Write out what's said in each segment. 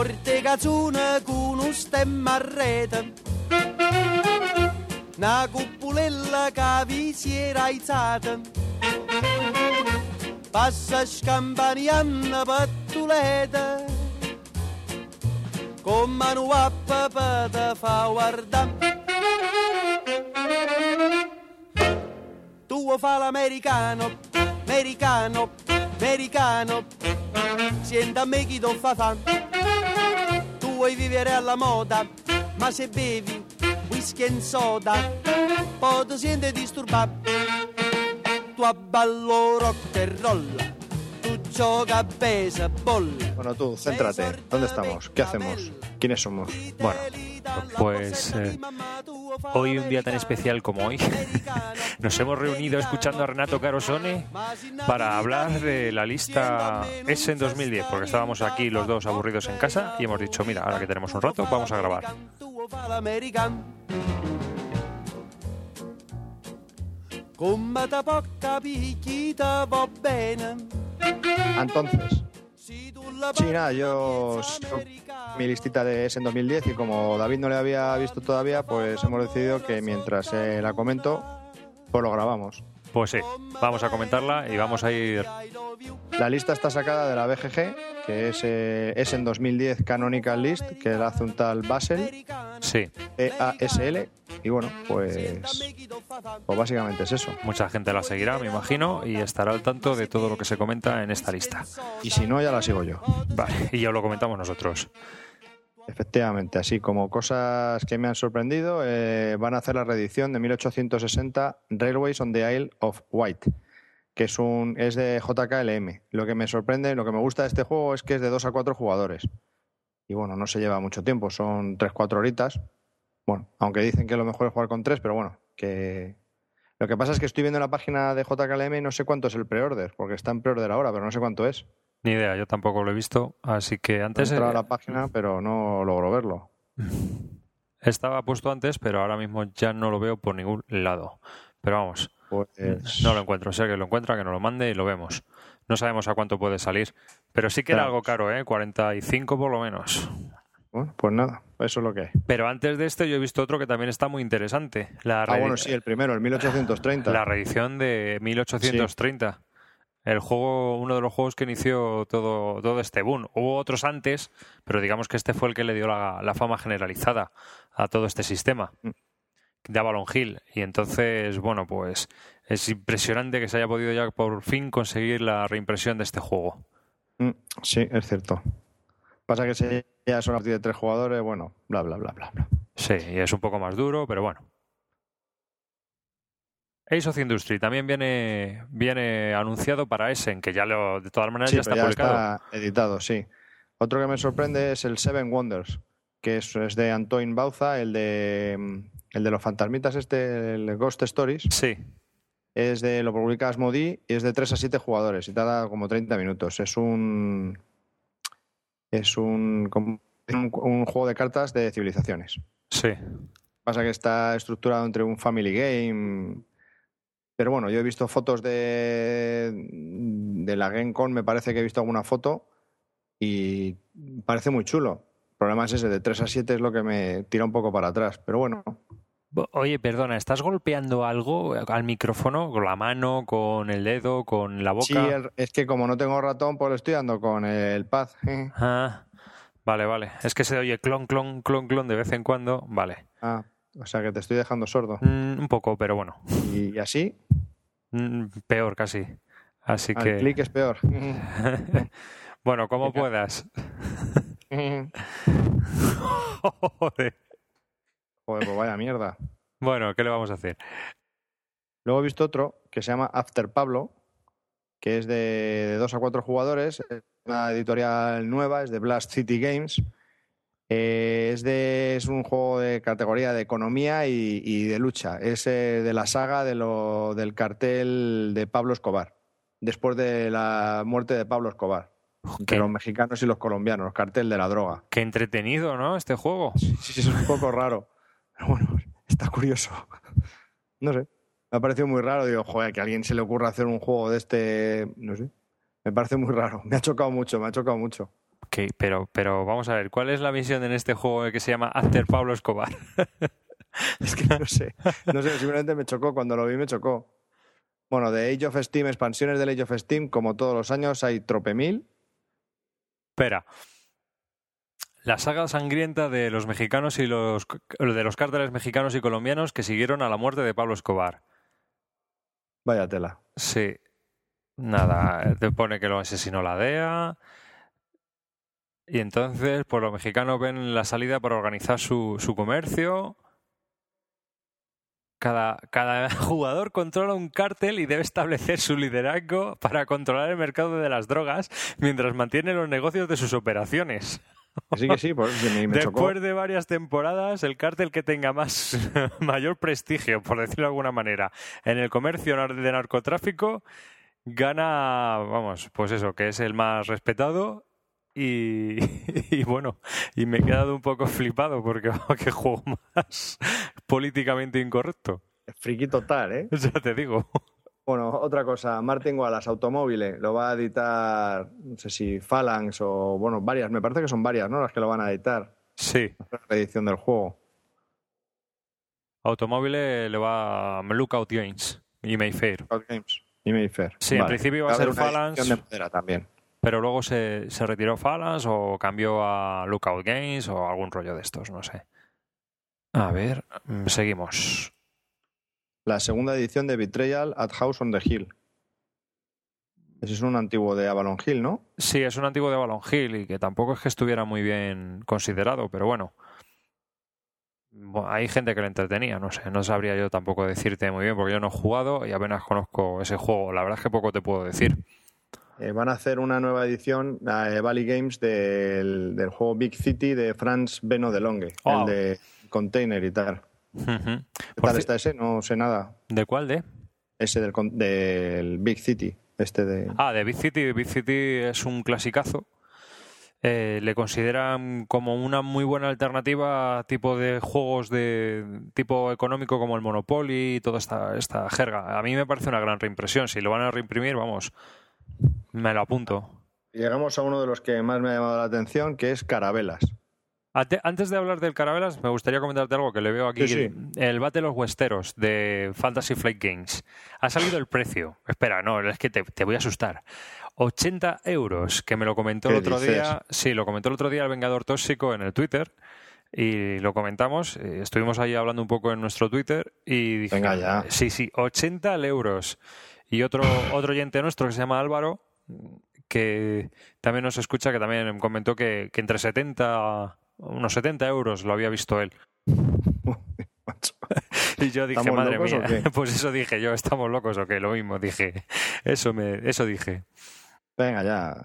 Forte cazzone con un stemma a rete. Una cupulella che vi si era alzata. Passa scampanianna pattuleta. Con mano a papà te fa guardare. Tu fa l'americano, americano, americano. Sienta a me chi ti fa fan. Vuoi vivere alla moda, ma se bevi whisky e soda, poi ti senti disturbato. Tu abballo rock and roll, tu gioca a baseball. Bueno, tú, céntrate. ¿Dónde estamos? ¿Qué hacemos? ¿Quiénes somos? Bueno, pues eh, hoy, un día tan especial como hoy, nos hemos reunido escuchando a Renato Carosone para hablar de la lista S en 2010, porque estábamos aquí los dos aburridos en casa y hemos dicho, mira, ahora que tenemos un rato, vamos a grabar. Entonces, Nada, yo mi listita de S en 2010 y como David no le había visto todavía, pues hemos decidido que mientras eh, la comento, pues lo grabamos. Pues sí, vamos a comentarla y vamos a ir... La lista está sacada de la BGG, que es, eh, es en 2010 Canonical List, que la hace un tal Basel, Sí, E-A-S-L, y bueno, pues, pues básicamente es eso. mucha gente la seguirá, me imagino, y estará al tanto de todo lo que se comenta en esta lista. Y si no, ya la sigo yo. Vale, y ya lo comentamos nosotros. Efectivamente, así como cosas que me han sorprendido, eh, van a hacer la reedición de 1860 Railways on the Isle of Wight, que es un es de JKLM. Lo que me sorprende, lo que me gusta de este juego es que es de 2 a 4 jugadores. Y bueno, no se lleva mucho tiempo, son 3-4 horitas. Bueno, aunque dicen que lo mejor es jugar con 3, pero bueno, que... Lo que pasa es que estoy viendo en la página de JKLM y no sé cuánto es el pre-order, porque está en pre-order ahora, pero no sé cuánto es. Ni idea, yo tampoco lo he visto, así que He antes... entrado a eh, la página, pero no logro verlo. Estaba puesto antes, pero ahora mismo ya no lo veo por ningún lado. Pero vamos, Pues... no lo encuentro. O sea, que lo encuentra, que nos lo mande y lo vemos. No sabemos a cuánto puede salir. Pero sí que era Claro. algo caro, ¿eh? 45 por lo menos. Bueno, pues nada, eso es lo que hay. Pero antes de este yo he visto otro que también está muy interesante. La, Ah, bueno, sí, el primero, el 1830. la reedición de 1830. El juego, uno de los juegos que inició todo, todo este boom. Hubo otros antes, pero digamos que este fue el que le dio la, la fama generalizada a todo este sistema Mm. de Avalon Hill. Y entonces, bueno, pues es impresionante que se haya podido ya por fin conseguir la reimpresión de este juego. Mm, Sí, es cierto. Pasa que si ya son a partir de tres jugadores, bueno, bla, bla, bla, bla. bla. Sí, y es un poco más duro, pero bueno. Ace of Industry también viene, viene anunciado para Essen, que ya lo, de todas maneras Sí, ya está ya publicado. está editado, sí. Otro que me sorprende es el Seven Wonders, que es, es de Antoine Bauza, el de, el de los fantasmitas, este, el Ghost Stories. Sí, Es de, lo publica Asmodee y es de 3 a 7 jugadores y tarda como 30 minutos. Es un. Es un, un, un juego de cartas de civilizaciones. sí. Pasa que está estructurado entre un family game. Pero bueno, yo he visto fotos de, de la GameCon, me parece que he visto alguna foto y parece muy chulo. El problema es ese, de 3 a 7 es lo que me tira un poco para atrás. Pero bueno, Oye, perdona, ¿estás golpeando algo al micrófono? ¿Con la mano, con el dedo, con la boca? sí, el- es que como no tengo ratón, pues lo estoy dando con el pad. Ah, vale, vale. Es que se oye clon, clon, clon, clon de vez en cuando. Vale. Ah, o sea que te estoy dejando sordo. Mm, un poco, pero bueno. Y, así, Mm, peor casi. Así al que... clic es peor. bueno, como puedas. Joder. Joder, pues vaya mierda. Bueno, ¿qué le vamos a hacer? Luego he visto otro que se llama After Pablo, que es de, de dos a cuatro jugadores, es una editorial nueva, es de Blast City Games. Eh, es, de, es un juego de categoría de economía y, y de lucha. Es eh, de la saga de lo, del cartel de Pablo Escobar, después de la muerte de Pablo Escobar. Qué, Entre los mexicanos y los colombianos, el cartel de la droga. qué entretenido, ¿no? Este juego. Sí, sí, es un poco raro. Bueno, está curioso. No sé. Me ha parecido muy raro. Digo, joder, que a alguien se le ocurra hacer un juego de este. No sé. Me parece muy raro. Me ha chocado mucho, me ha chocado mucho. Ok, pero, pero vamos a ver, ¿cuál es la misión en este juego que se llama After Pablo Escobar? es que no sé. No sé, simplemente me chocó. Cuando lo vi me chocó. Bueno, de Age of Steam, expansiones del Age of Steam, como todos los años, hay trope mil. Espera. La saga sangrienta de los mexicanos y los de los cárteles mexicanos y colombianos que siguieron a la muerte de Pablo Escobar. Vaya tela. Sí. Nada, te pone que lo asesinó la DEA. Y entonces, pues los mexicanos ven la salida para organizar su, su comercio. Cada, cada, jugador controla un cártel y debe establecer su liderazgo para controlar el mercado de las drogas mientras mantiene los negocios de sus operaciones. Sí, que sí, pues, me, me Después chocó. de varias temporadas, el cártel que tenga más mayor prestigio, por decirlo de alguna manera, en el comercio de narcotráfico, gana, vamos, pues eso, que es el más respetado. Y, y bueno, y me he quedado un poco flipado porque qué juego más políticamente incorrecto. Friki total, ¿eh? Ya te digo. Bueno, otra cosa, Martin Wallace, automóviles, lo va a editar, no sé si Phalanx o, bueno, varias, me parece que son varias, ¿no? Las que lo van a editar, Sí, la edición del juego. Automóviles le va a Lookout Games y Mayfair. Cloud Games y Mayfair. Sí, en principio va a ser Phalanx. edición de madera también. Pero luego se, se retiró Phalanx o cambió a Lookout Games o algún rollo de estos, no sé. A ver, mm, seguimos. La segunda edición de Betrayal at House on the Hill. Ese es un antiguo de Avalon Hill, ¿no? Sí, es un antiguo de Avalon Hill y que tampoco es que estuviera muy bien considerado, pero bueno. Bu- Hay gente que le entretenía, no sé, no sabría yo tampoco decirte muy bien porque yo no he jugado y apenas conozco ese juego. La verdad es que poco te puedo decir. Eh, van a hacer una nueva edición, eh, Valley Games, del, del juego Big City de Franz Beno de Longue, el de Container y tal. ¿Qué Por tal ci- está ese? No sé nada. ¿De cuál de? Ese del Big City, este de... Ah, de Big City. Big City es un clasicazo. Eh, le consideran como una muy buena alternativa a tipo de juegos de tipo económico como el Monopoly y toda esta, esta jerga. A mí me parece una gran reimpresión. Si lo van a reimprimir, vamos, me lo apunto. Llegamos a uno de los que más me ha llamado la atención, que es Carabelas. Ante- Antes de hablar del Carabelas, me gustaría comentarte algo que le veo aquí. Sí, El Battle of Westeros de Fantasy Flight Games. Ha salido el precio. Espera, no, es que te, te voy a asustar. 80 euros, que me lo comentó el ¿Qué otro dices? día. Sí, lo comentó el otro día el Vengador Tóxico en el Twitter. Y lo comentamos. eh, Estuvimos ahí hablando un poco en nuestro Twitter. Y dije, Venga ya. Sí, sí, 80 euros. Y otro, otro oyente nuestro que se llama Álvaro, que también nos escucha, que también comentó que, que entre 70, unos 70 euros lo había visto él. Y yo dije, ¿Estamos madre mía, pues eso dije yo, estamos locos o qué, lo mismo, dije, eso me, eso dije. Venga, ya.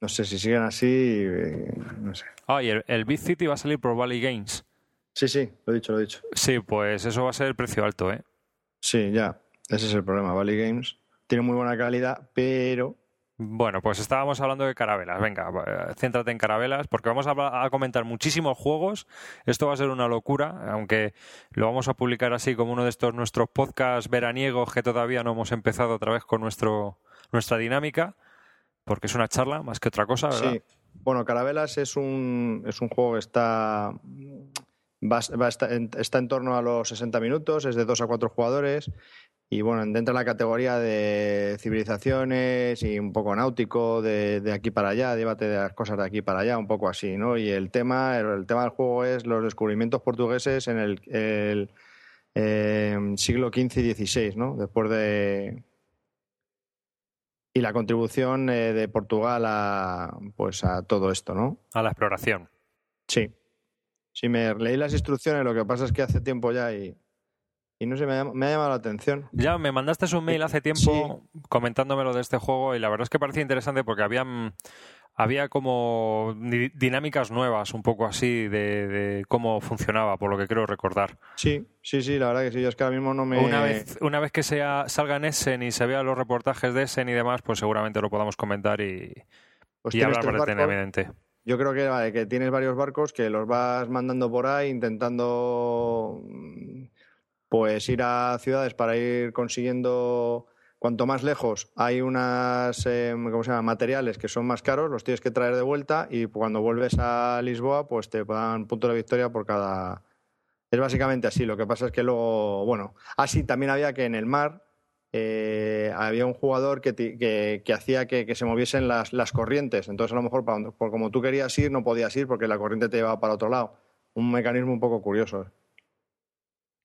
No sé si siguen así, eh, no sé. Ah, y el, el Big City va a salir por Valley Games. Sí, sí, lo he dicho, lo he dicho. Sí, pues eso va a ser el precio alto, ¿eh? Sí, ya. Ese es el problema. Valley Games tiene muy buena calidad, pero Bueno, pues estábamos hablando de carabelas. Venga, céntrate en carabelas, porque vamos a comentar muchísimos juegos. Esto va a ser una locura, aunque lo vamos a publicar así como uno de estos nuestros podcasts veraniegos que todavía no hemos empezado otra vez con nuestro, nuestra dinámica, porque es una charla más que otra cosa, ¿verdad? Sí. Bueno, Carabelas es un, es un juego que está, va, va- está, en, está en torno a los 60 minutos, es de 2 a 4 jugadores y bueno, entra en la categoría de civilizaciones y un poco náutico, de, de aquí para allá, llévate de las cosas de aquí para allá, un poco así, ¿no? Y el tema, el, el tema del juego es los descubrimientos portugueses en el, el, eh, siglo XV y XVI, ¿no? Después de, y la contribución eh, de Portugal a pues a todo esto, ¿no? A la exploración. Sí. Sí, me leí las instrucciones, lo que pasa es que hace tiempo ya y, y no sé, me ha, llam- me ha llamado la atención. Ya me mandaste un mail hace tiempo comentándome lo de este juego y la verdad es que parecía interesante porque habían había como di- dinámicas nuevas, un poco así, de, de cómo funcionaba, por lo que creo recordar. Sí, sí, sí, la verdad que sí, yo es que ahora mismo no me... Una vez, una vez que sea, salga en Essen y se vean los reportajes de Essen y demás, pues seguramente lo podamos comentar y, pues y hablar detenidamente. Yo creo que, vale, que tienes varios barcos que los vas mandando por ahí intentando pues ir a ciudades para ir consiguiendo cuanto más lejos hay unas eh, ¿cómo se llama? materiales que son más caros, los tienes que traer de vuelta y cuando vuelves a Lisboa, pues te dan punto de victoria por cada. Es básicamente así. Lo que pasa es que luego, bueno, así también había que en el mar eh, había un jugador que, que, hacía que, se moviesen las, las, corrientes. Entonces, a lo mejor, por como tú querías ir, no podías ir porque la corriente te llevaba para otro lado. Un mecanismo un poco curioso.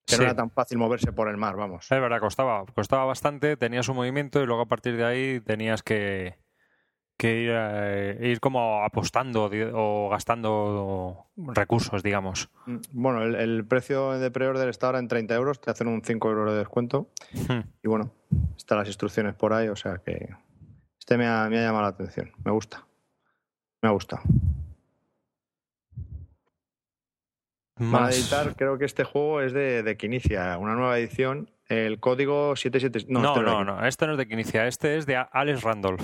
Que no era tan fácil moverse por el mar, vamos. Es verdad, costaba, costaba bastante, tenías un movimiento y luego a partir de ahí tenías que, que ir, eh, ir como apostando o gastando recursos, digamos. Mm, bueno, el, precio de pre-order está ahora en 30 euros, te hacen un 5 euros de descuento. Hmm. Y bueno, están las instrucciones por ahí, o sea que este me ha, me ha llamado la atención, me gusta. Me ha gustado. Para editar, creo que este juego es de, de Quinicia, una nueva edición. El código 77. No, no, este no, no, este no es de Quinicia, este es de Alex Randolph.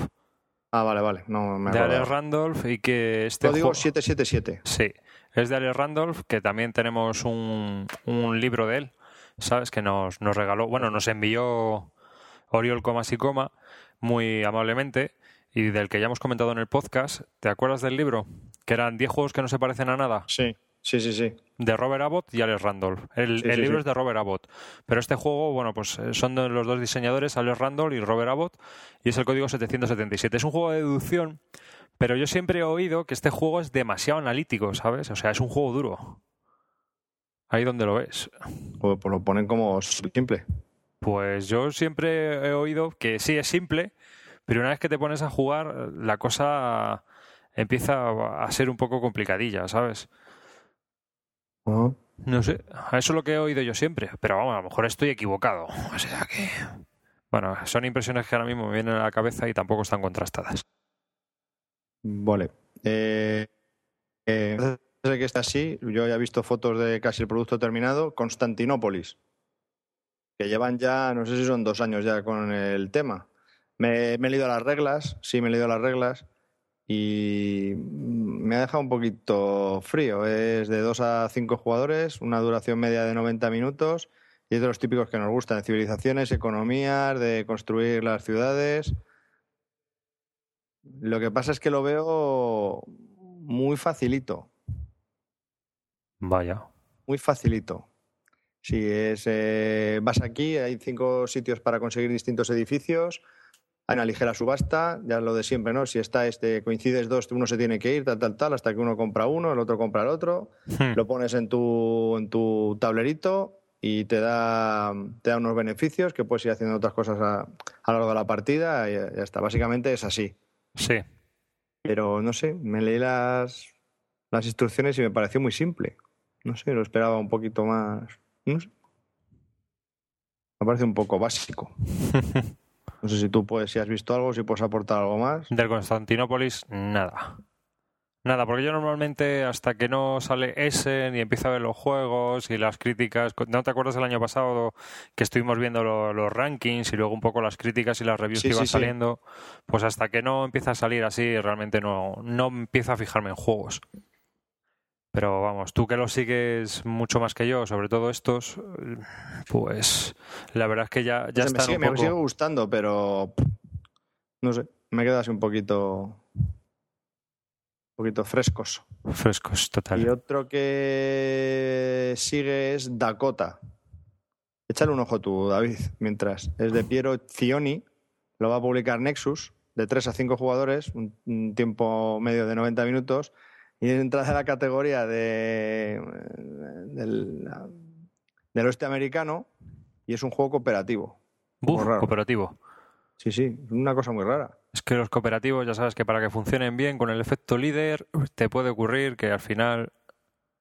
Ah, vale, vale. No, me de Alex Randolph y que este Código 777. Sí, es de Alex Randolph, que también tenemos un, un libro de él, ¿sabes? Que nos, nos regaló, bueno, nos envió Oriol Comas y Coma muy amablemente y del que ya hemos comentado en el podcast. ¿Te acuerdas del libro? Que eran 10 juegos que no se parecen a nada. Sí. Sí, sí, sí. De Robert Abbott y Alex Randolph. El, libro es de Robert Abbott. Pero este juego, bueno, pues eh, son los dos diseñadores, Alex Randolph y Robert Abbott, y es el código 777. Es un juego de deducción, pero yo siempre he oído que este juego es demasiado analítico, ¿sabes? O sea, es un juego duro. Ahí donde lo ves. Pues, pues lo ponen como simple. Pues yo siempre he oído que sí es simple, pero una vez que te pones a jugar, la cosa empieza a ser un poco complicadilla, ¿sabes? No sé, eso es lo que he oído yo siempre, pero vamos, a lo mejor estoy equivocado. O sea que. Bueno, son impresiones que ahora mismo me vienen a la cabeza y tampoco están contrastadas. Vale. Eh, eh, que está así, yo ya he visto fotos de casi el producto terminado. Constantinópolis, que llevan ya, no sé si son dos años ya con el tema. Me, me he leído las reglas, sí, me he leído las reglas y me ha dejado un poquito frío. Es de 2 a 5 jugadores, una duración media de 90 minutos y es de los típicos que nos gustan, de civilizaciones, economías, de construir las ciudades. Lo que pasa es que lo veo muy facilito. Vaya. Muy facilito. Si es, eh, vas aquí, hay cinco sitios para conseguir distintos edificios hay una ligera subasta, ya lo de siempre, ¿no? Si está este, coincides dos, uno se tiene que ir, tal, tal, tal, hasta que uno compra uno, el otro compra el otro, hmm. lo pones en tu, en tu tablerito y te da, te da unos beneficios que puedes ir haciendo otras cosas a, a lo largo de la partida y ya está. Básicamente es así. Sí. Pero no sé, me leí las, las instrucciones y me pareció muy simple. No sé, lo esperaba un poquito más. No sé. Me parece un poco básico. No sé si tú puedes, si has visto algo, si puedes aportar algo más. Del Constantinópolis, nada. Nada, porque yo normalmente hasta que no sale ese ni empieza a ver los juegos y las críticas, ¿no te acuerdas del año pasado que estuvimos viendo los rankings y luego un poco las críticas y las reviews que iban saliendo? Pues hasta que no empieza a salir así realmente no, no empiezo a fijarme en juegos. Pero vamos, tú que lo sigues mucho más que yo, sobre todo estos, pues la verdad es que ya, ya está. Me, me sigue gustando, pero no sé, me queda así un poquito. Un poquito frescos. Frescos, total. Y otro que sigue es Dakota. Échale un ojo tú, David, mientras. Es de Piero Cioni, lo va a publicar Nexus, de 3 a 5 jugadores, un tiempo medio de 90 minutos y entras en la categoría de, del, oeste americano y es un juego cooperativo. Buf, cooperativo. Sí, sí, una cosa muy rara. Es que los cooperativos, ya sabes que para que funcionen bien con el efecto líder, te puede ocurrir que al final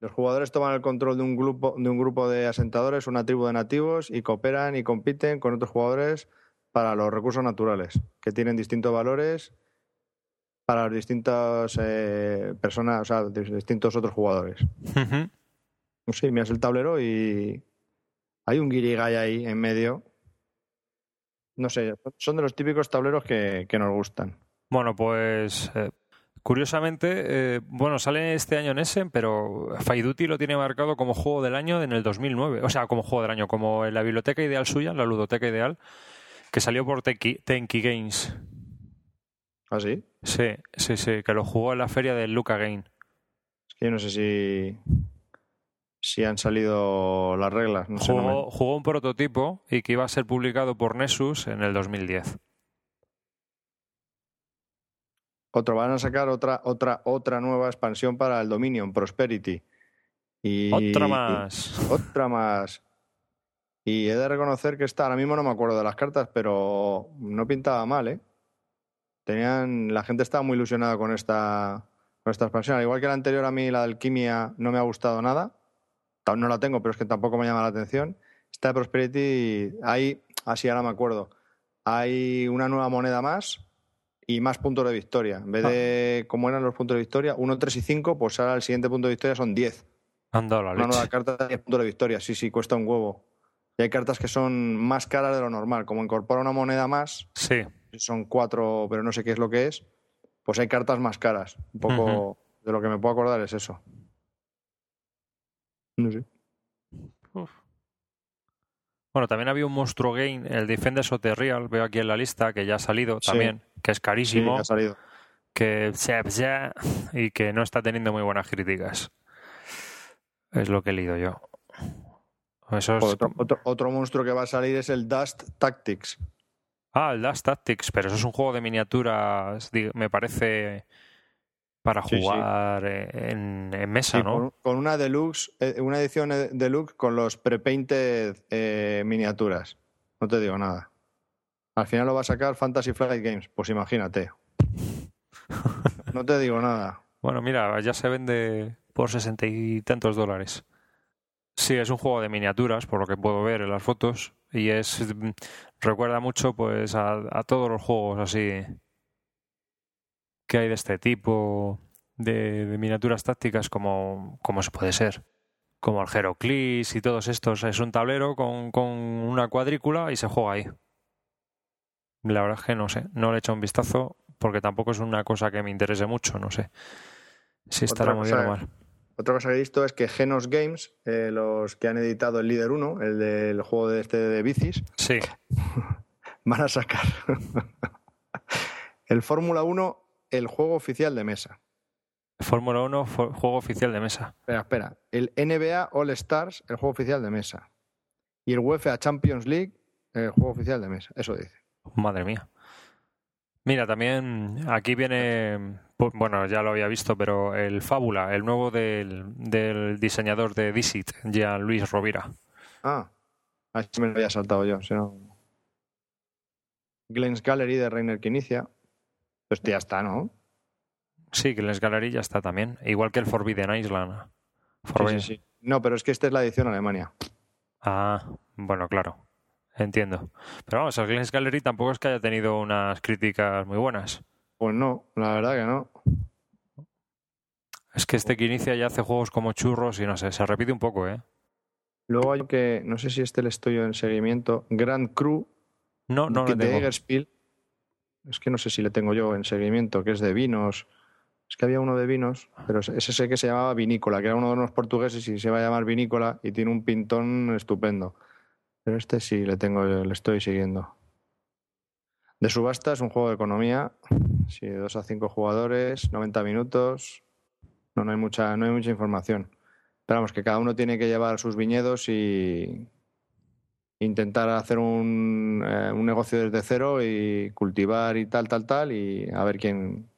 los jugadores toman el control de un grupo de un grupo de asentadores, una tribu de nativos y cooperan y compiten con otros jugadores para los recursos naturales, que tienen distintos valores para las distintas eh, personas, o sea, distintos otros jugadores. No sé, miras el tablero y hay un guirigay ahí en medio. No sé, son de los típicos tableros que, nos gustan. Bueno, pues eh, curiosamente, eh, bueno, sale este año en Essen, pero Faiduti lo tiene marcado como juego del año en el 2009. O sea, como juego del año, como en la biblioteca ideal suya, la ludoteca ideal, que salió por Tenki, Tenki Games. ¿Ah, sí? Sí, sí, sí, que lo jugó en la feria del Luca Game. Es que yo no sé si, si han salido las reglas. No sé, no me- Jugó, jugó un prototipo y que iba a ser publicado por Nessus en el 2010. Otro, van a sacar otra, otra, otra nueva expansión para el Dominion, Prosperity. Y, Otra más. y- otra más. Y he de reconocer que esta, ahora mismo no me acuerdo de las cartas, pero no pintaba mal, ¿eh? Tenían, la gente estaba muy ilusionada con esta, con esta expansión. Al igual que la anterior, a mí la de alquimia no me ha gustado nada. No la tengo, pero es que tampoco me llama la atención. Esta de Prosperity, hay, así ahora me acuerdo, hay una nueva moneda más y más puntos de victoria. En vez de, como eran los puntos de victoria, 1, 3 y 5, pues ahora el siguiente punto de victoria son 10. Han dado la Una nueva carta de 10 puntos de victoria, sí, sí, cuesta un huevo. Y hay cartas que son más caras de lo normal. Como incorpora una moneda más, Sí, son cuatro, pero no sé qué es lo que es, pues hay cartas más caras. Un poco de lo que me puedo acordar es eso. No sé. Bueno, también había un monstruo game, el Defenders of the Real, veo aquí en la lista, que ya ha salido Sí. también, que es Sí, carísimo, ha salido. que ya, y que no está teniendo muy buenas críticas. Es lo que he leído yo. Eso es- Otro, otro, otro monstruo que va a salir es el Dust Tactics. Ah, el Dust Tactics, pero eso es un juego de miniaturas, me parece, para Sí, sí. jugar eh, en, en mesa, Sí, ¿no? con, con una deluxe, eh, una edición deluxe con los pre-painted eh, miniaturas. No te digo nada. Al final lo va a sacar Fantasy Flight Games. Pues imagínate. No te digo nada. Bueno, mira, ya se vende por sesenta y tantos dólares. Sí, es un juego de miniaturas, por lo que puedo ver en las fotos, y es mm, recuerda mucho, pues, a, a todos los juegos así que hay de este tipo de, de miniaturas tácticas, como, como se puede ser, como el Heroclix y todos estos. Es un tablero con, con una cuadrícula y se juega ahí. La verdad es que no sé, no le he hecho un vistazo porque tampoco es una cosa que me interese mucho, no sé si estará muy bien o mal. Otra cosa que he visto es que Genos Games, eh, los que han editado el Líder 1, el del juego de este de bicis, Sí, van a sacar el Fórmula 1, el juego oficial de mesa. Fórmula 1, fu- juego oficial de mesa. Espera, espera. El NBA All Stars, el juego oficial de mesa. Y el UEFA Champions League, el juego oficial de mesa. Eso dice. Madre mía. Mira, también aquí viene, pu- bueno, ya lo había visto, pero el Fábula, el nuevo del, del diseñador de Dixit, Jean Luis Rovira. Ah, así me lo había saltado yo. Si no... Glenn's Gallery de Reiner que inicia. Pues ya está, ¿no? Sí, les Gallery ya está también, igual que el Forbidden Island. Sí, Forbidden- sí, sí. No, pero es que esta es la edición Alemania. Ah, bueno, claro, entiendo. Pero vamos, el Glens Gallery tampoco es que haya tenido unas críticas muy buenas. Pues no, la verdad que no. Es que este que inicia ya hace juegos como churros y no sé, se repite un poco, ¿eh? Luego hay que, no sé si este le estoy yo en seguimiento, Grand Cru No, no de lo tengo. Egerspiel. Es que no sé si le tengo yo en seguimiento, que es de vinos. Es que había uno de vinos, pero ese sé que se llamaba Vinícola, que era uno de unos portugueses y se va a llamar Vinícola y tiene un pintón estupendo. Pero este sí le tengo, le estoy siguiendo. De subasta es un juego de economía, sí, de 2 a 5 jugadores, 90 minutos. No, no hay mucha, no hay mucha información. Pero vamos, que cada uno tiene que llevar sus viñedos y intentar hacer un, eh, un negocio desde cero y cultivar y tal, tal, tal, y a ver quién.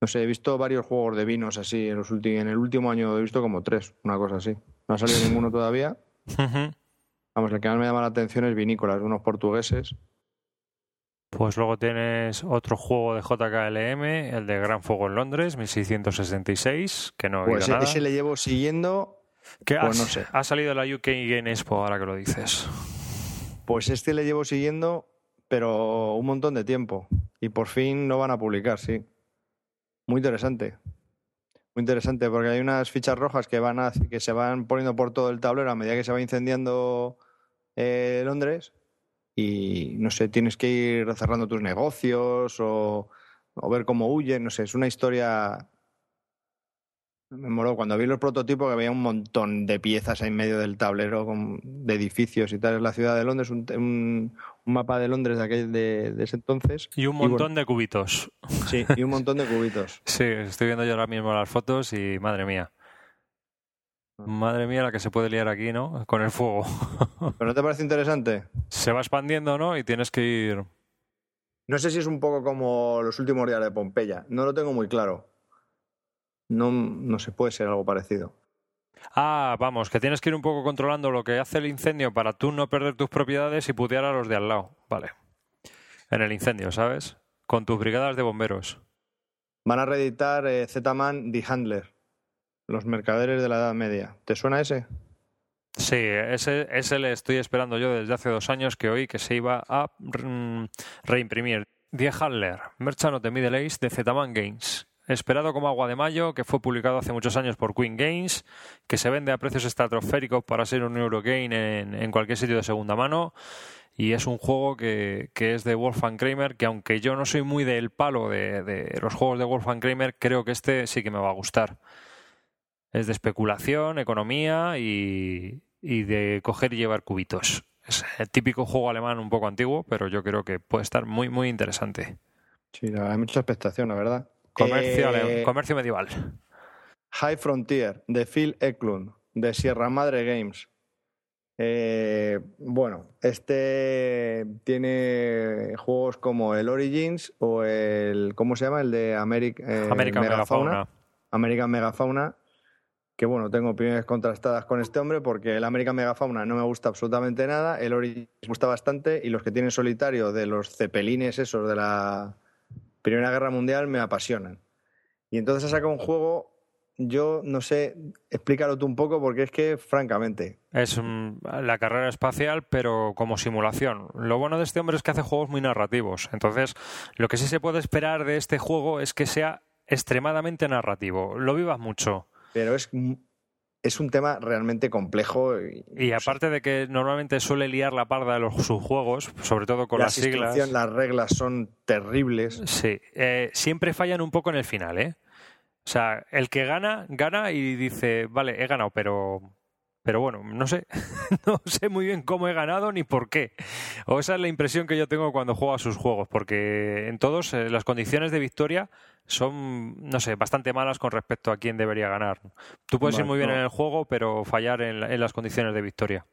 No sé, he visto varios juegos de vinos así en, los últimos, en el último año, he visto como tres, una cosa así. No ha salido ninguno todavía. Vamos, el que más me llama la atención es Vinícolas, unos portugueses. Pues luego tienes otro juego de JKLM, el de Gran Fuego en Londres, 1666, que no he Pues nada. ese le llevo siguiendo. Que pues ha, no sé. ha salido la UK Game Expo, ahora que lo dices. Pues este le llevo siguiendo, pero un montón de tiempo. Y por fin no van a publicar, sí. Muy interesante. Muy interesante, porque hay unas fichas rojas que van a, que se van poniendo por todo el tablero a medida que se va incendiando eh, Londres. Y no sé, tienes que ir cerrando tus negocios o, o ver cómo huyen. No sé, es una historia. Me moló cuando vi los prototipos que había un montón de piezas ahí en medio del tablero con- de edificios y tal. Es la ciudad de Londres, un, un- un mapa de Londres de aquel de, ese entonces. Y un montón de cubitos. Sí, y un montón de cubitos. sí, estoy viendo yo ahora mismo las fotos y madre mía. Ah. Madre mía la que se puede liar aquí, ¿no? Con el fuego. ¿Pero no te parece interesante? Se va expandiendo, ¿no? Y tienes que ir... No sé si es un poco como los últimos días de Pompeya. No lo tengo muy claro. No, no se puede ser algo parecido. Ah, vamos, que tienes que ir un poco controlando lo que hace el incendio para tú no perder tus propiedades y putear a los de al lado. Vale. En el incendio, ¿sabes? Con tus brigadas de bomberos. Van a reeditar eh, Z-Man The Handler. Los mercaderes de la Edad Media. ¿Te suena ese? Sí, ese, ese le estoy esperando yo desde hace dos años que oí que se iba a mm, reimprimir. Die Handler, Merchant of the Middle Age de Z-Man Games esperado como agua de mayo, que fue publicado hace muchos años por Queen Games, que se vende a precios estratosféricos para ser un Eurogame en, en cualquier sitio de segunda mano. Y es un juego que, que, es de Wolfgang Kramer, que aunque yo no soy muy del palo de, de, los juegos de Wolfgang Kramer, creo que este sí que me va a gustar. Es de especulación, economía y, y de coger y llevar cubitos. Es el típico juego alemán un poco antiguo, pero yo creo que puede estar muy, muy interesante. Sí, hay mucha expectación, la verdad. Comercio, eh, comercio medieval. High Frontier, de Phil Eklund, de Sierra Madre Games. Eh, bueno, este tiene juegos como el Origins o el. ¿Cómo se llama? El de America, eh, American Megafauna. American Megafauna. Que bueno, tengo opiniones contrastadas con este hombre porque el American Megafauna no me gusta absolutamente nada, el Origins me gusta bastante y los que tienen solitario de los cepelines esos de la Primera Guerra Mundial me apasionan. Y entonces ha sacado un juego, yo no sé, explícalo tú un poco porque es que, francamente. Es la carrera espacial, pero como simulación. Lo bueno de este hombre es que hace juegos muy narrativos. Entonces, lo que sí se puede esperar de este juego es que sea extremadamente narrativo. Lo vivas mucho. Pero es es un tema realmente complejo. Y, aparte de que normalmente suele liar la parda de los subjuegos, sobre todo con las, siglas. Las reglas son terribles. Sí, eh, siempre fallan un poco en el final, ¿eh? O sea, el que gana, gana y dice, vale, he ganado, pero pero bueno, no sé, no sé muy bien cómo he ganado ni por qué. O esa es la impresión que yo tengo cuando juego a sus juegos, porque en todos eh, las condiciones de victoria son, no sé, bastante malas con respecto a quién debería ganar. Tú puedes ir muy bien en el juego, pero fallar en las condiciones de victoria.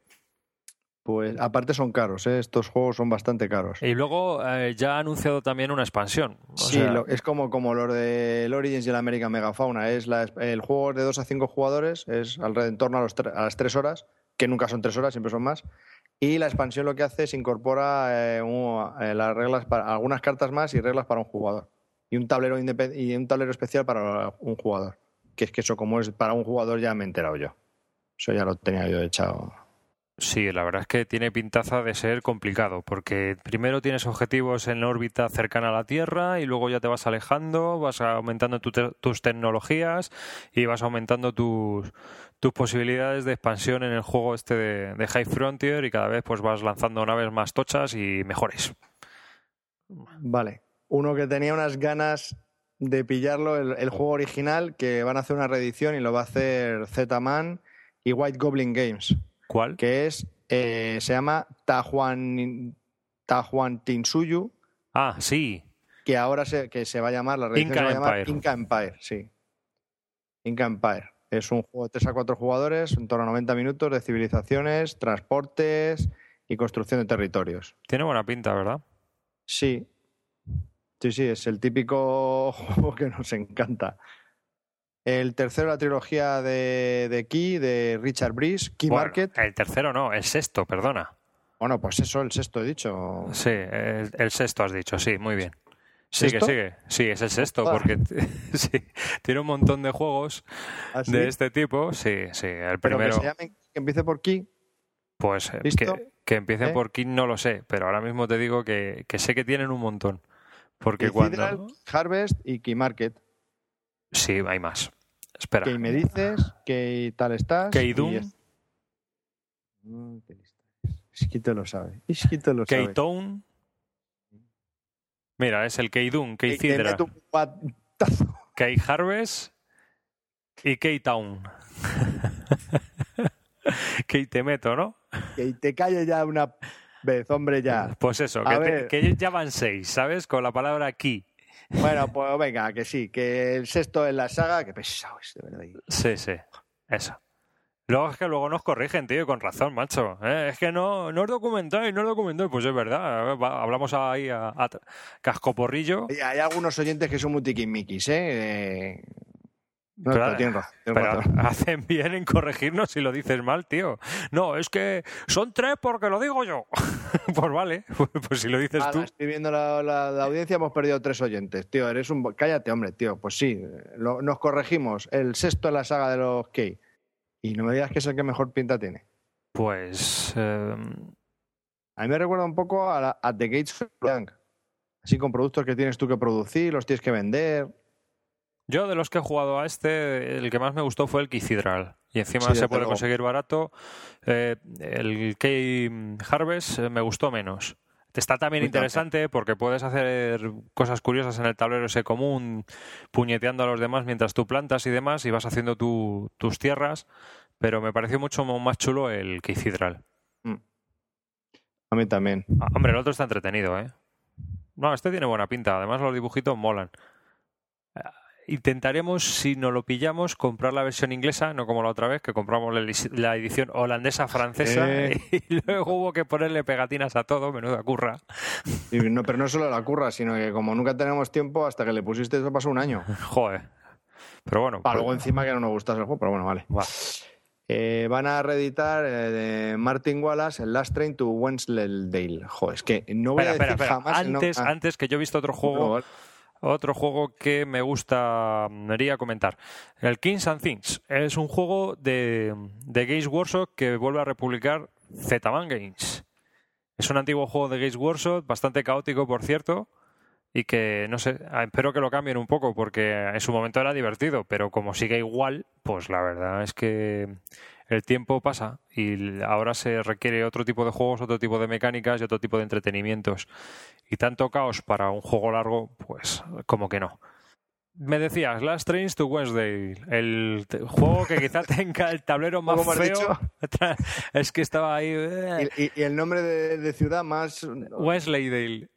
Pues aparte son caros, ¿eh? estos juegos son bastante caros. Y luego eh, ya ha anunciado también una expansión. sí, es como, como los de Origins y el American Megafauna. Es el juego de 2 a 5 jugadores, es alrededor en torno a, los a las 3 horas, que nunca son 3 horas, siempre son más. Y la expansión lo que hace es incorpora eh, las reglas para algunas cartas más y reglas para un jugador. Y un tablero y un tablero especial para un jugador. Que es que eso como es para un jugador ya me he enterado yo. Eso ya lo tenía yo echado Sí, la verdad es que tiene pintaza de ser complicado, porque primero tienes objetivos en órbita cercana a la Tierra y luego ya te vas alejando, vas aumentando tus tecnologías y vas aumentando tus, posibilidades de expansión en el juego este de, High Frontier y cada vez pues vas lanzando naves más tochas y mejores. Vale, uno que tenía unas ganas de pillarlo, el, el juego original, que van a hacer una reedición y lo va a hacer Z-Man y White Goblin Games. ¿Cuál? Que es, eh, se llama Tahuan, Tinsuyu. Ah, sí. Que ahora se, que se va a llamar, la Inca se va a llamar Inca Empire, sí. Inca Empire. Es un juego de 3 a 4 jugadores, en torno a 90 minutos de civilizaciones, transportes y construcción de territorios. Tiene buena pinta, ¿verdad? Sí. Sí, sí, es el típico juego que nos encanta. El tercero, la trilogía de, de Key, de Richard Breeze, Key Market. El tercero no, el sexto, perdona. Bueno, pues eso, el sexto he dicho. Sí, el, sexto has dicho, sí, muy bien. Sigue, sigue. Sí, es el sexto, ah. porque sí, tiene un montón de juegos ¿Ah, de este tipo. Sí, sí, el primero. que, que empiece por Key. Pues eh, que, que, empiece ¿Eh? por Key no lo sé, pero ahora mismo te digo que, que sé que tienen un montón. Porque cuando. Harvest y Key Market. Sí, hay más. Espera. Que me dices que tal estás. Keidun. Es... Mm, Isquito lo sabe. Isquito lo sabe. Keitown. Mira, es el Keidun, Keicidra. Kei Harvest y Keitown. Kei te meto, ¿no? Que te calle ya una vez, hombre, ya. Pues eso, que, que, ya van seis, ¿sabes? Con la palabra key. Bueno, pues venga, que sí, que el sexto en la saga, que pesado es, de verdad. Sí, sí, eso. Luego es que luego nos corrigen, tío, con razón, macho. ¿eh? Es que no, no os documentáis, no os documentáis. Pues es verdad, hablamos ahí a, cascoporrillo. Y hay algunos oyentes que son muy tiquismiquis, ¿eh? eh no, hacen bien en corregirnos si lo dices mal, tío. No, es que son tres porque lo digo yo. pues vale, pues si lo dices tú. Estoy viendo la, audiencia, hemos perdido tres oyentes. Tío, eres un... Cállate, hombre, tío. Pues sí, nos corregimos. El sexto en la saga de los Key. Y no me digas que es el que mejor pinta tiene. Pues... Eh... A mí me recuerda un poco a, The Gates of Así con productos que tienes tú que producir, los tienes que vender. Yo de los que he jugado a este, el que más me gustó fue el Keycidral. Y encima se puede conseguir barato. Eh, el Key Harvest eh, me gustó menos. Está también interesante porque puedes hacer cosas curiosas en el tablero ese común, puñeteando a los demás mientras tú plantas y demás, y vas haciendo tus tierras, pero me pareció mucho más chulo el Keycidral. Mm. A mí también. Ah, hombre, el otro está entretenido, ¿eh? No, este tiene buena pinta, además los dibujitos molan intentaremos, si no lo pillamos, comprar la versión inglesa, no como la otra vez, que compramos la edición holandesa francesa y luego hubo que ponerle pegatinas a todo, menuda curra. no, pero no solo la curra, sino que como nunca tenemos tiempo, hasta que le pusiste eso pasó un año. Joder. Pero bueno. Pues luego encima que no nos gustase el juego, pero bueno, vale. Eh, van a reeditar eh, de Martin Wallace el Last Train to Wensleydale. Joder, es que no voy a decir jamás... Antes, ah. antes que yo he visto otro juego... Otro juego que me gustaría comentar. El Kings and Things. Es un juego de, de Games Workshop que vuelve a republicar Z-Man Games. Es un antiguo juego de Games Workshop, bastante caótico, por cierto, y que, no sé, espero que lo cambien un poco, porque en su momento era divertido, pero como sigue igual, pues la verdad es que el tiempo pasa y ahora se requiere otro tipo de juegos, otro tipo de mecánicas y otro tipo de entretenimientos. Y tanto caos para un juego largo, pues como que no. Me decías, Last Trains to Wednesday, el juego que quizá tenga el tablero más feo. es que estaba ahí. Eh. ¿Y, el nombre de, ciudad más. Wesleydale.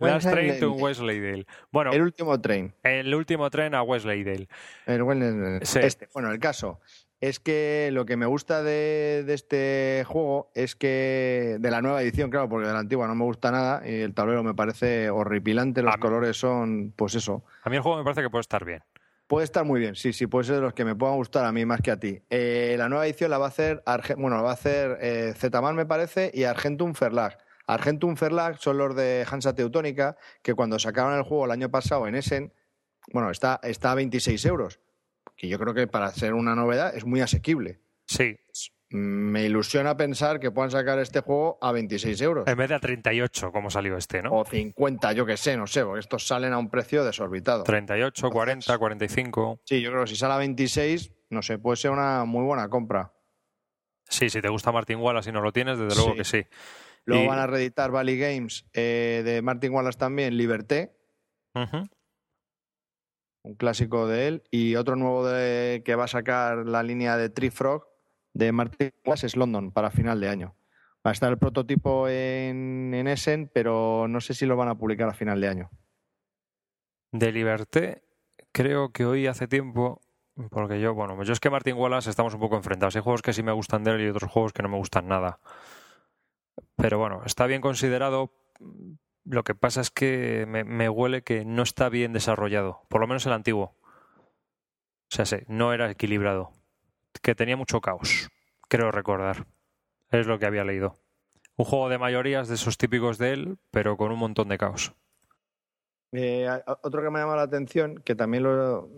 Last Train to Wesleydale. Bueno, el último tren. El último tren a Wesleydale. El, este. Bueno, el caso es que lo que me gusta de, este juego es que de la nueva edición, claro, porque de la antigua no me gusta nada y el tablero me parece horripilante, los colores son, pues eso. A mí el juego me parece que puede estar bien. Puede estar muy bien, sí, sí, puede ser de los que me puedan gustar a mí más que a ti. Eh, la nueva edición la va a hacer, bueno, la va a hacer eh, Zetaman me parece y Argentum Ferlag. Argentum Ferlag son los de Hansa Teutónica que cuando sacaron el juego el año pasado en Essen, bueno, está, está a 26 euros que yo creo que para ser una novedad es muy asequible. Sí. Me ilusiona pensar que puedan sacar este juego a 26 euros. En vez de a 38, como salió este, ¿no? O 50, yo que sé, no sé, porque estos salen a un precio desorbitado. 38, 40, 45. Sí, yo creo que si sale a 26, no sé, puede ser una muy buena compra. Sí, si te gusta Martin Wallace y no lo tienes, desde luego que sí. Luego van a reeditar Valley Games eh, de Martin Wallace también, Liberté un clásico de él, y otro nuevo de, que va a sacar la línea de Tree Frog de Martin es London para final de año. Va a estar el prototipo en, en Essen, pero no sé si lo van a publicar a final de año. De Liberté, creo que hoy hace tiempo, porque yo, bueno, yo es que Martin Wallace estamos un poco enfrentados. Hay juegos que sí me gustan de él y otros juegos que no me gustan nada. Pero bueno, está bien considerado lo que pasa es que me, huele que no está bien desarrollado, por lo menos el antiguo. O sea, sí, no era equilibrado, que tenía mucho caos, creo recordar. Es lo que había leído. Un juego de mayorías de esos típicos de él, pero con un montón de caos. Eh, otro que me llama la atención, que también lo,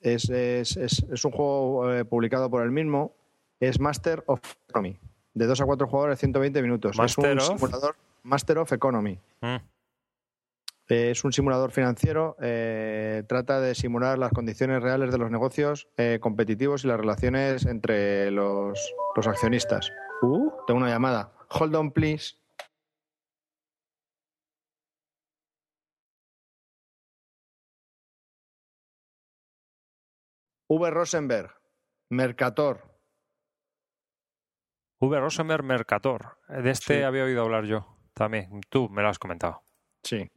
es, es, es, un juego eh, publicado por el mismo, es Master of Economy, de 2 a 4 jugadores, 120 minutos. es un simulador Master of Economy. Mm. es un simulador financiero, eh, trata de simular las condiciones reales de los negocios eh, competitivos y las relaciones entre los, accionistas. Uh. tengo una llamada. Hold on, please. V. Rosenberg, Mercator. V. Rosenberg Mercator. De este Sí. había oído hablar yo también. Tú me lo has comentado. Sí.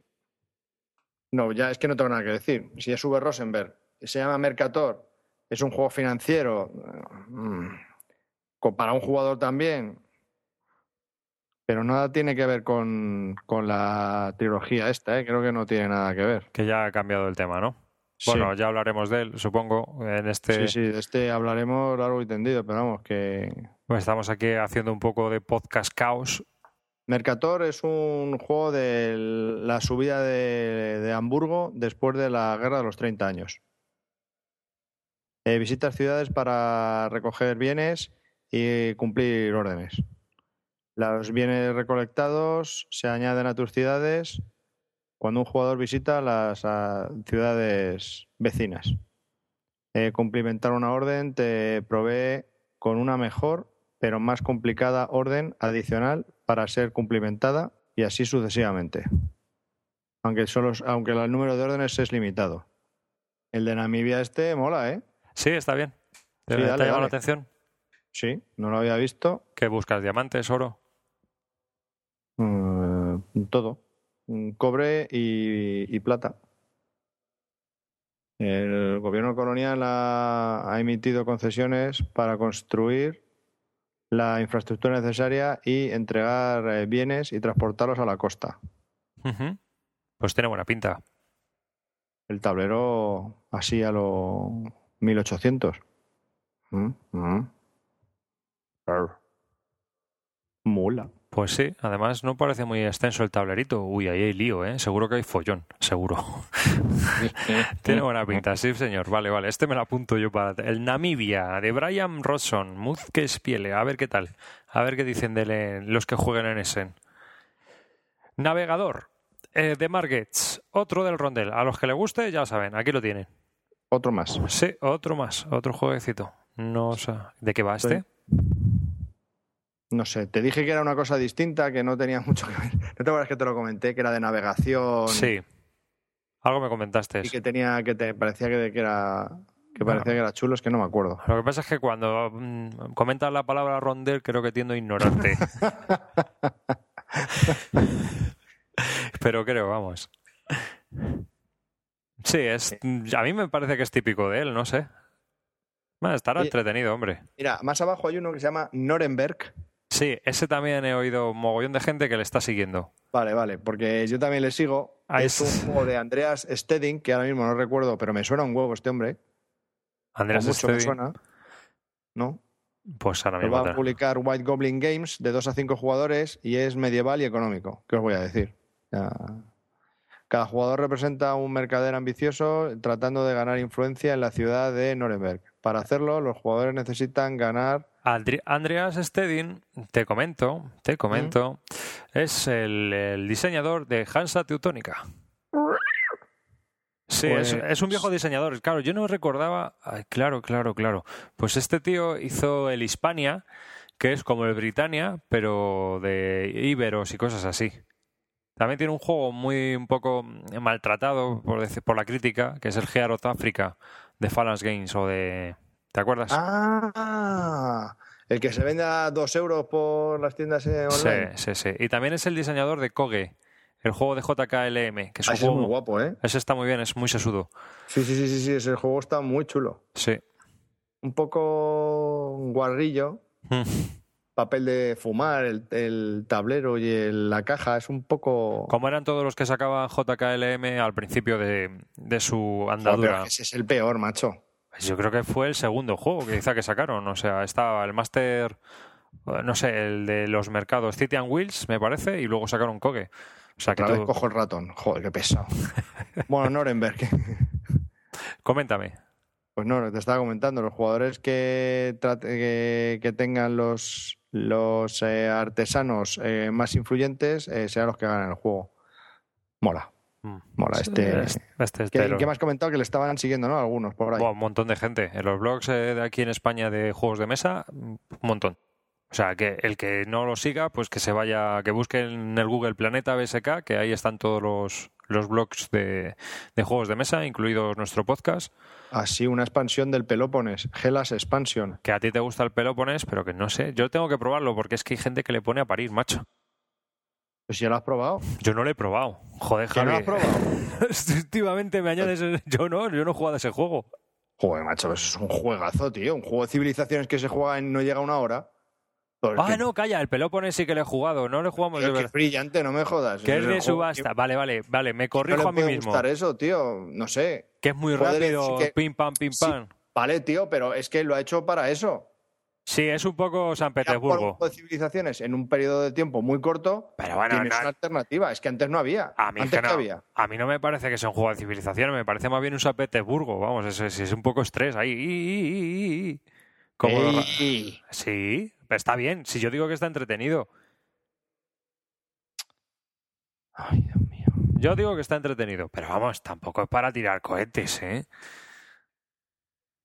No, ya es que no tengo nada que decir. Si es V. Rosenberg, se llama Mercator, es un juego financiero, mm, para un jugador también, pero nada tiene que ver con, con la trilogía esta, ¿eh? creo que no tiene nada que ver. Que ya ha cambiado el tema, ¿no? Sí. Bueno, ya hablaremos de él, supongo, en este... Sí, sí, de este hablaremos largo y tendido, pero vamos, que Pues estamos aquí haciendo un poco de podcast caos. Mercator es un juego de la subida de, Hamburgo después de la Guerra de los 30 años. Eh, visitas ciudades para recoger bienes y cumplir órdenes. Los bienes recolectados se añaden a tus ciudades cuando un jugador visita las ah, ciudades vecinas. Eh, cumplimentar una orden te provee con una mejor pero más complicada orden adicional para ser cumplimentada y así sucesivamente. Aunque, solo, aunque el número de órdenes es limitado. El de Namibia este mola, ¿eh? Sí, está bien. ¿Te, Sí, te ha llamado la atención? Sí, no lo había visto. ¿Qué buscas? ¿Diamantes, oro? Mm, todo. Mm, Cobre y, y plata. El gobierno colonial ha, ha emitido concesiones para construir la infraestructura necesaria y entregar eh, bienes y transportarlos a la costa. Pues tiene buena pinta. El tablero así a los 1800. Mm, mm. Mola. Pues sí, además no parece muy extenso el tablerito. Uy, ahí hay lío, ¿eh? Seguro que hay follón, seguro. Tiene buena pinta, sí, señor. Vale, vale. Este me lo apunto yo para... El Namibia, de Brian Rodson, Muzques Piele. A ver qué tal. A ver qué dicen de los que jueguen en Essen. Navegador, eh, de Margets. Otro del Rondel. A los que le guste, ya saben, aquí lo tienen. Otro más. Sí, otro más, otro jueguecito. No sé. ¿De qué va este? No sé, te dije que era una cosa distinta, que no tenía mucho que ver. ¿No te acuerdas que te lo comenté? Que era de navegación Sí. Algo me comentaste. y que tenía, que te parecía que, que era que Bueno. parecía que era chulo, es que no me acuerdo. Lo que pasa es que cuando mm, comentas la palabra rondel creo que tiendo a ignorarte. Pero creo, vamos. Sí, es, a mí me parece que es típico de él, no sé. Bueno, estará entretenido, hombre. Mira, más abajo hay uno que se llama Nuremberg. Sí, ese también he oído un mogollón de gente que le está siguiendo. Vale, vale, porque yo también le sigo. Ah, es un juego de Andreas Steding, que ahora mismo no recuerdo, pero me suena un huevo este hombre. O Andrés mucho me Stedi, suena. ¿No? pues ahora Lo mismo. va a publicar White Goblin Games de 2 a 5 jugadores y es medieval y económico. ¿Qué os voy a decir? Ya- Cada jugador representa un mercader ambicioso tratando de ganar influencia en la ciudad de Nuremberg. Para hacerlo, los jugadores necesitan ganar. Andreas Stedin, te comento, te comento, es el, el diseñador de Hansa Teutónica. Sí, es, Pues- es un viejo diseñador. Claro, yo no recordaba. Ay, claro, claro, claro. Pues este tío hizo el Hispania, que es como el Britannia, pero de íberos y cosas así. También tiene un juego muy un poco maltratado por, decir- por la crítica, que es el Gearoth Africa de Phalanx Games o de. ¿Te acuerdas? ¡Ah! El que se vende a 2 euros por las tiendas eh, Sí, online. sí, sí. Y también es el diseñador de Koge, el juego de JKLM, que es Ah, un ese es muy guapo, ¿eh? Ese está muy bien, es muy sesudo. Sí, sí, sí, sí, sí, ese juego está muy chulo. Sí. Un poco guarrillo, Mm. papel de fumar, el, el tablero y el- la caja, es un poco... Como eran todos los que sacaban JKLM al principio de, de su Joder, andadura. ese es el peor, macho. Yo creo que fue el segundo juego que quizá que sacaron. O sea, estaba el Master, eh, no sé, el de los mercados City and Wheels, me parece, y luego sacaron Koge. O sea, que Otra vez tú- cojo el ratón. Joder, qué pesado. bueno, Nuremberg. Coméntame. Pues no, te estaba comentando, los jugadores que, trate- que, que tengan los, los eh, artesanos eh, más influyentes eh, serán los que ganan el juego. Mola. Mola. Este, Este, este es ¿Qué, qué me has comentado? Que le estaban siguiendo, ¿no? Algunos por ahí. Un montón de gente. En los blogs eh, de aquí en España de juegos de mesa, un montón. O sea, que el que no lo siga, pues que se vaya, que busque en el Google Planeta BSK, que ahí están todos los, los blogs de, de juegos de mesa, incluidos nuestro podcast. Así, una expansión del Pelopones, Gelas Expansion. Que a ti te gusta el Pelopones, pero que no sé. Yo tengo que probarlo porque es que hay gente que le pone a parir, macho. Pues ya lo has probado. Yo no lo he probado. Joder, ¿Que no lo has Javi. probado? Últimamente me añades. Yo no, yo no he jugado a ese juego. Joder, macho, eso es un juegazo, tío. Un juego de civilizaciones que se juega en no llega a una hora. Porque- Ah, no, calla, el Pelopones sí que le he jugado. No le jugamos tío, de que verdad. es brillante, no me jodas. Que es de subasta. Vale, vale, vale. Me corrijo no a mí puede mismo. gustar eso, tío. No sé. Que es muy Joder, rápido. sí que- Pim pam, pim sí. pam. Vale, tío, pero es que lo ha hecho para eso. Sí, es un poco San un Petersburgo. juego de civilizaciones en un periodo de tiempo muy corto. Pero bueno, tienes no- una alternativa. Es que antes no había. A mí, antes no. había. a mí no me parece que sea un juego de civilización, me parece más bien un San Petersburgo. Vamos, es, es, es un poco estrés ahí. Como. Sí, pero está bien. Si yo digo que está entretenido. Ay, Dios mío. Yo digo que está entretenido. Pero vamos, tampoco es para tirar cohetes, ¿eh?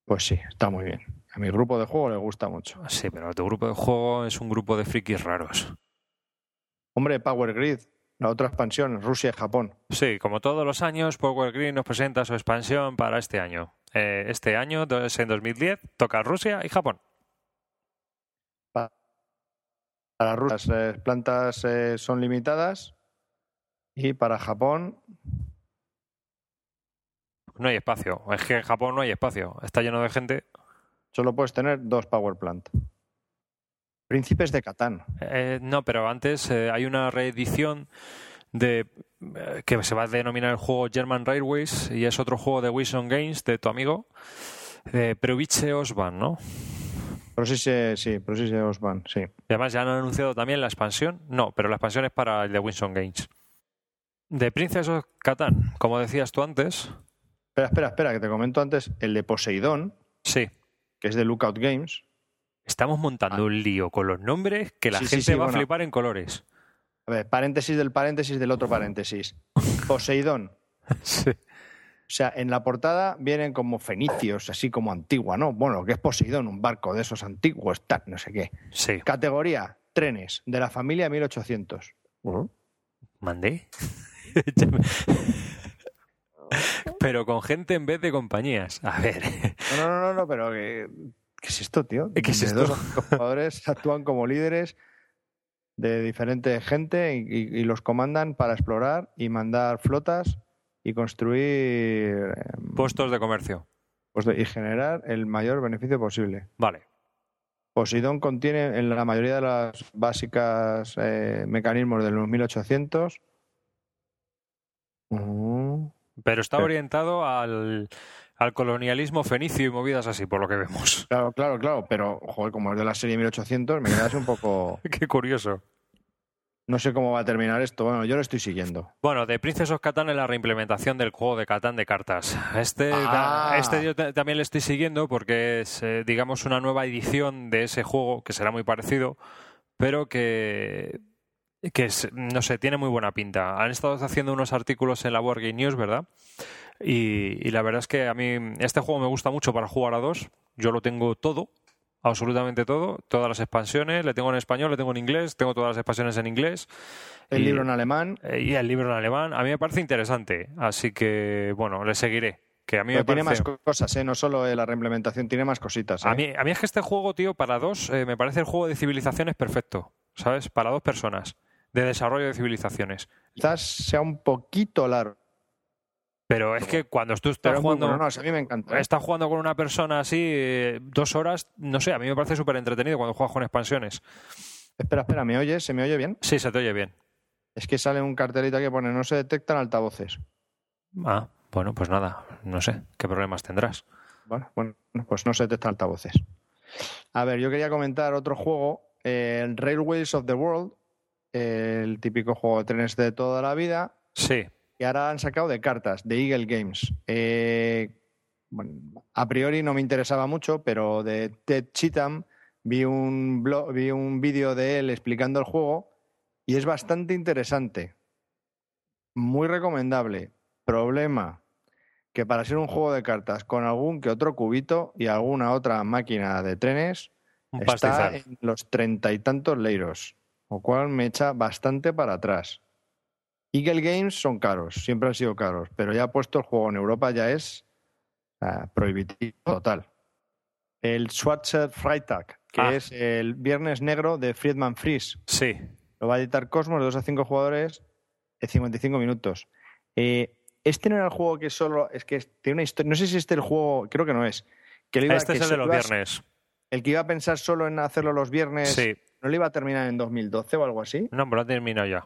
Pues sí, está muy bien. A mi grupo de juego le gusta mucho. Sí, pero tu grupo de juego es un grupo de frikis raros. Hombre, Power Grid, la otra expansión, Rusia y Japón. Sí, como todos los años, Power Grid nos presenta su expansión para este año. Eh, este año, es en 2010, toca Rusia y Japón. Para Rusia las eh, plantas eh, son limitadas y para Japón, No hay espacio. Es que en Japón no hay espacio. Está lleno de gente. Solo puedes tener dos Power Plant. Príncipes de Catán. Eh, no, pero antes eh, hay una reedición de eh, que se va a denominar el juego German Railways y es otro juego de Wilson Games de tu amigo de Peruvice Osvan, ¿no? Pero sí, sí, pero sí. Y además ya han anunciado también la expansión. No, pero la expansión es para el de Wilson Games. De Princess of Catán, como decías tú antes. Espera, espera, espera, que te comento antes el de Poseidón, Sí, que es de Lookout Games. estamos montando un lío con los nombres que la Ah. Sí, gente sí, va bueno. a flipar en colores. A ver, paréntesis del paréntesis del otro paréntesis. Poseidón. Sí. O sea, en la portada vienen como fenicios, así como antigua, ¿no? Bueno, que es Poseidón, un barco de esos antiguos, tal, no sé qué. Sí. Categoría, trenes, de la familia 1800. ¿Mandé? Pero con gente en vez de compañías. A ver. No, no, no, no, pero ¿qué, qué es esto, tío? ¿Qué es esto? Dos jugadores actúan como líderes de diferente gente y, los comandan para explorar y mandar flotas y construir em, Puestos de comercio. pues, y generar el mayor beneficio posible. Vale. Poseidón contiene en la mayoría de las básicas eh, mecanismos de los 1800. Mm, Pero está orientado al, al colonialismo fenicio y movidas así, por lo que vemos. claro, claro, claro, pero joder, como es de la serie 1800, me quedas un poco. Qué curioso. No sé cómo va a terminar esto. Bueno, yo lo estoy siguiendo. Bueno, de Princess of Catán es la reimplementación del juego de Catán de cartas. Este, Ah. este yo ta- también le estoy siguiendo porque es, eh, digamos, una nueva edición de ese juego que será muy parecido, pero que, que es- no sé, tiene muy buena pinta. Han estado haciendo unos artículos en la Board Game News, ¿verdad? Y, y la verdad es que a mí este juego me gusta mucho para jugar a dos. Yo lo tengo todo, absolutamente todo, todas las expansiones, le tengo en español, le tengo en inglés, tengo todas las expansiones en inglés. El Y- libro en alemán. eh, y el libro en alemán. A mí me parece interesante, así que, bueno, le seguiré. Que a mí me tiene parece... más cosas, ¿eh? No solo eh, la reimplementación, tiene más cositas. ¿eh? A mí, a mí es que este juego, tío, para dos, eh, me parece el juego de civilizaciones perfecto, ¿sabes? Para dos personas, de desarrollo de civilizaciones. Quizás sea un poquito largo. Pero es que cuando tú estás Pero jugando... bueno. No, a mí me encanta. ¿eh? Estás jugando con una persona así eh, dos horas, no sé, a mí me parece súper entretenido cuando juegas con expansiones. Espera, espera, ¿me oyes? ¿Se me oye bien? Sí, se te oye bien. Es que sale un cartelito que pone no se detectan altavoces. Ah, bueno, pues nada, no sé, ¿qué problemas tendrás? Bueno, bueno, pues no se detectan altavoces. A ver, yo quería comentar otro juego, eh, el Railways of the World, el típico juego de trenes de toda la vida, Sí, y ahora han sacado de cartas, de Eagle Games. Eh, bueno, a priori no me interesaba mucho, pero de Ted Cheatham vi un blog, vi un vídeo de él explicando el juego y es bastante interesante. Muy recomendable. Problema que para ser un juego de cartas con algún que otro cubito y alguna otra máquina de trenes está en los treinta y tantos leiros, lo cual me echa bastante para atrás. Eagle Games son caros, siempre han sido caros, pero ya puesto el juego en Europa ya es ah, prohibitivo total. El Schwarzer Freitag, que Ah. es el Viernes Negro de Friedman Fries. Sí. Lo va a editar Cosmos de 2 a 5 jugadores de 55 minutos. Eh, este no era el juego que solo. Es que tiene una historia. No sé si este es el juego. Creo que no es. Que lo iba- Este que es el de los viernes. El que iba a pensar solo en hacerlo los viernes. Sí. ¿No le iba a terminar en 2012 o algo así? No, pero lo terminado ya.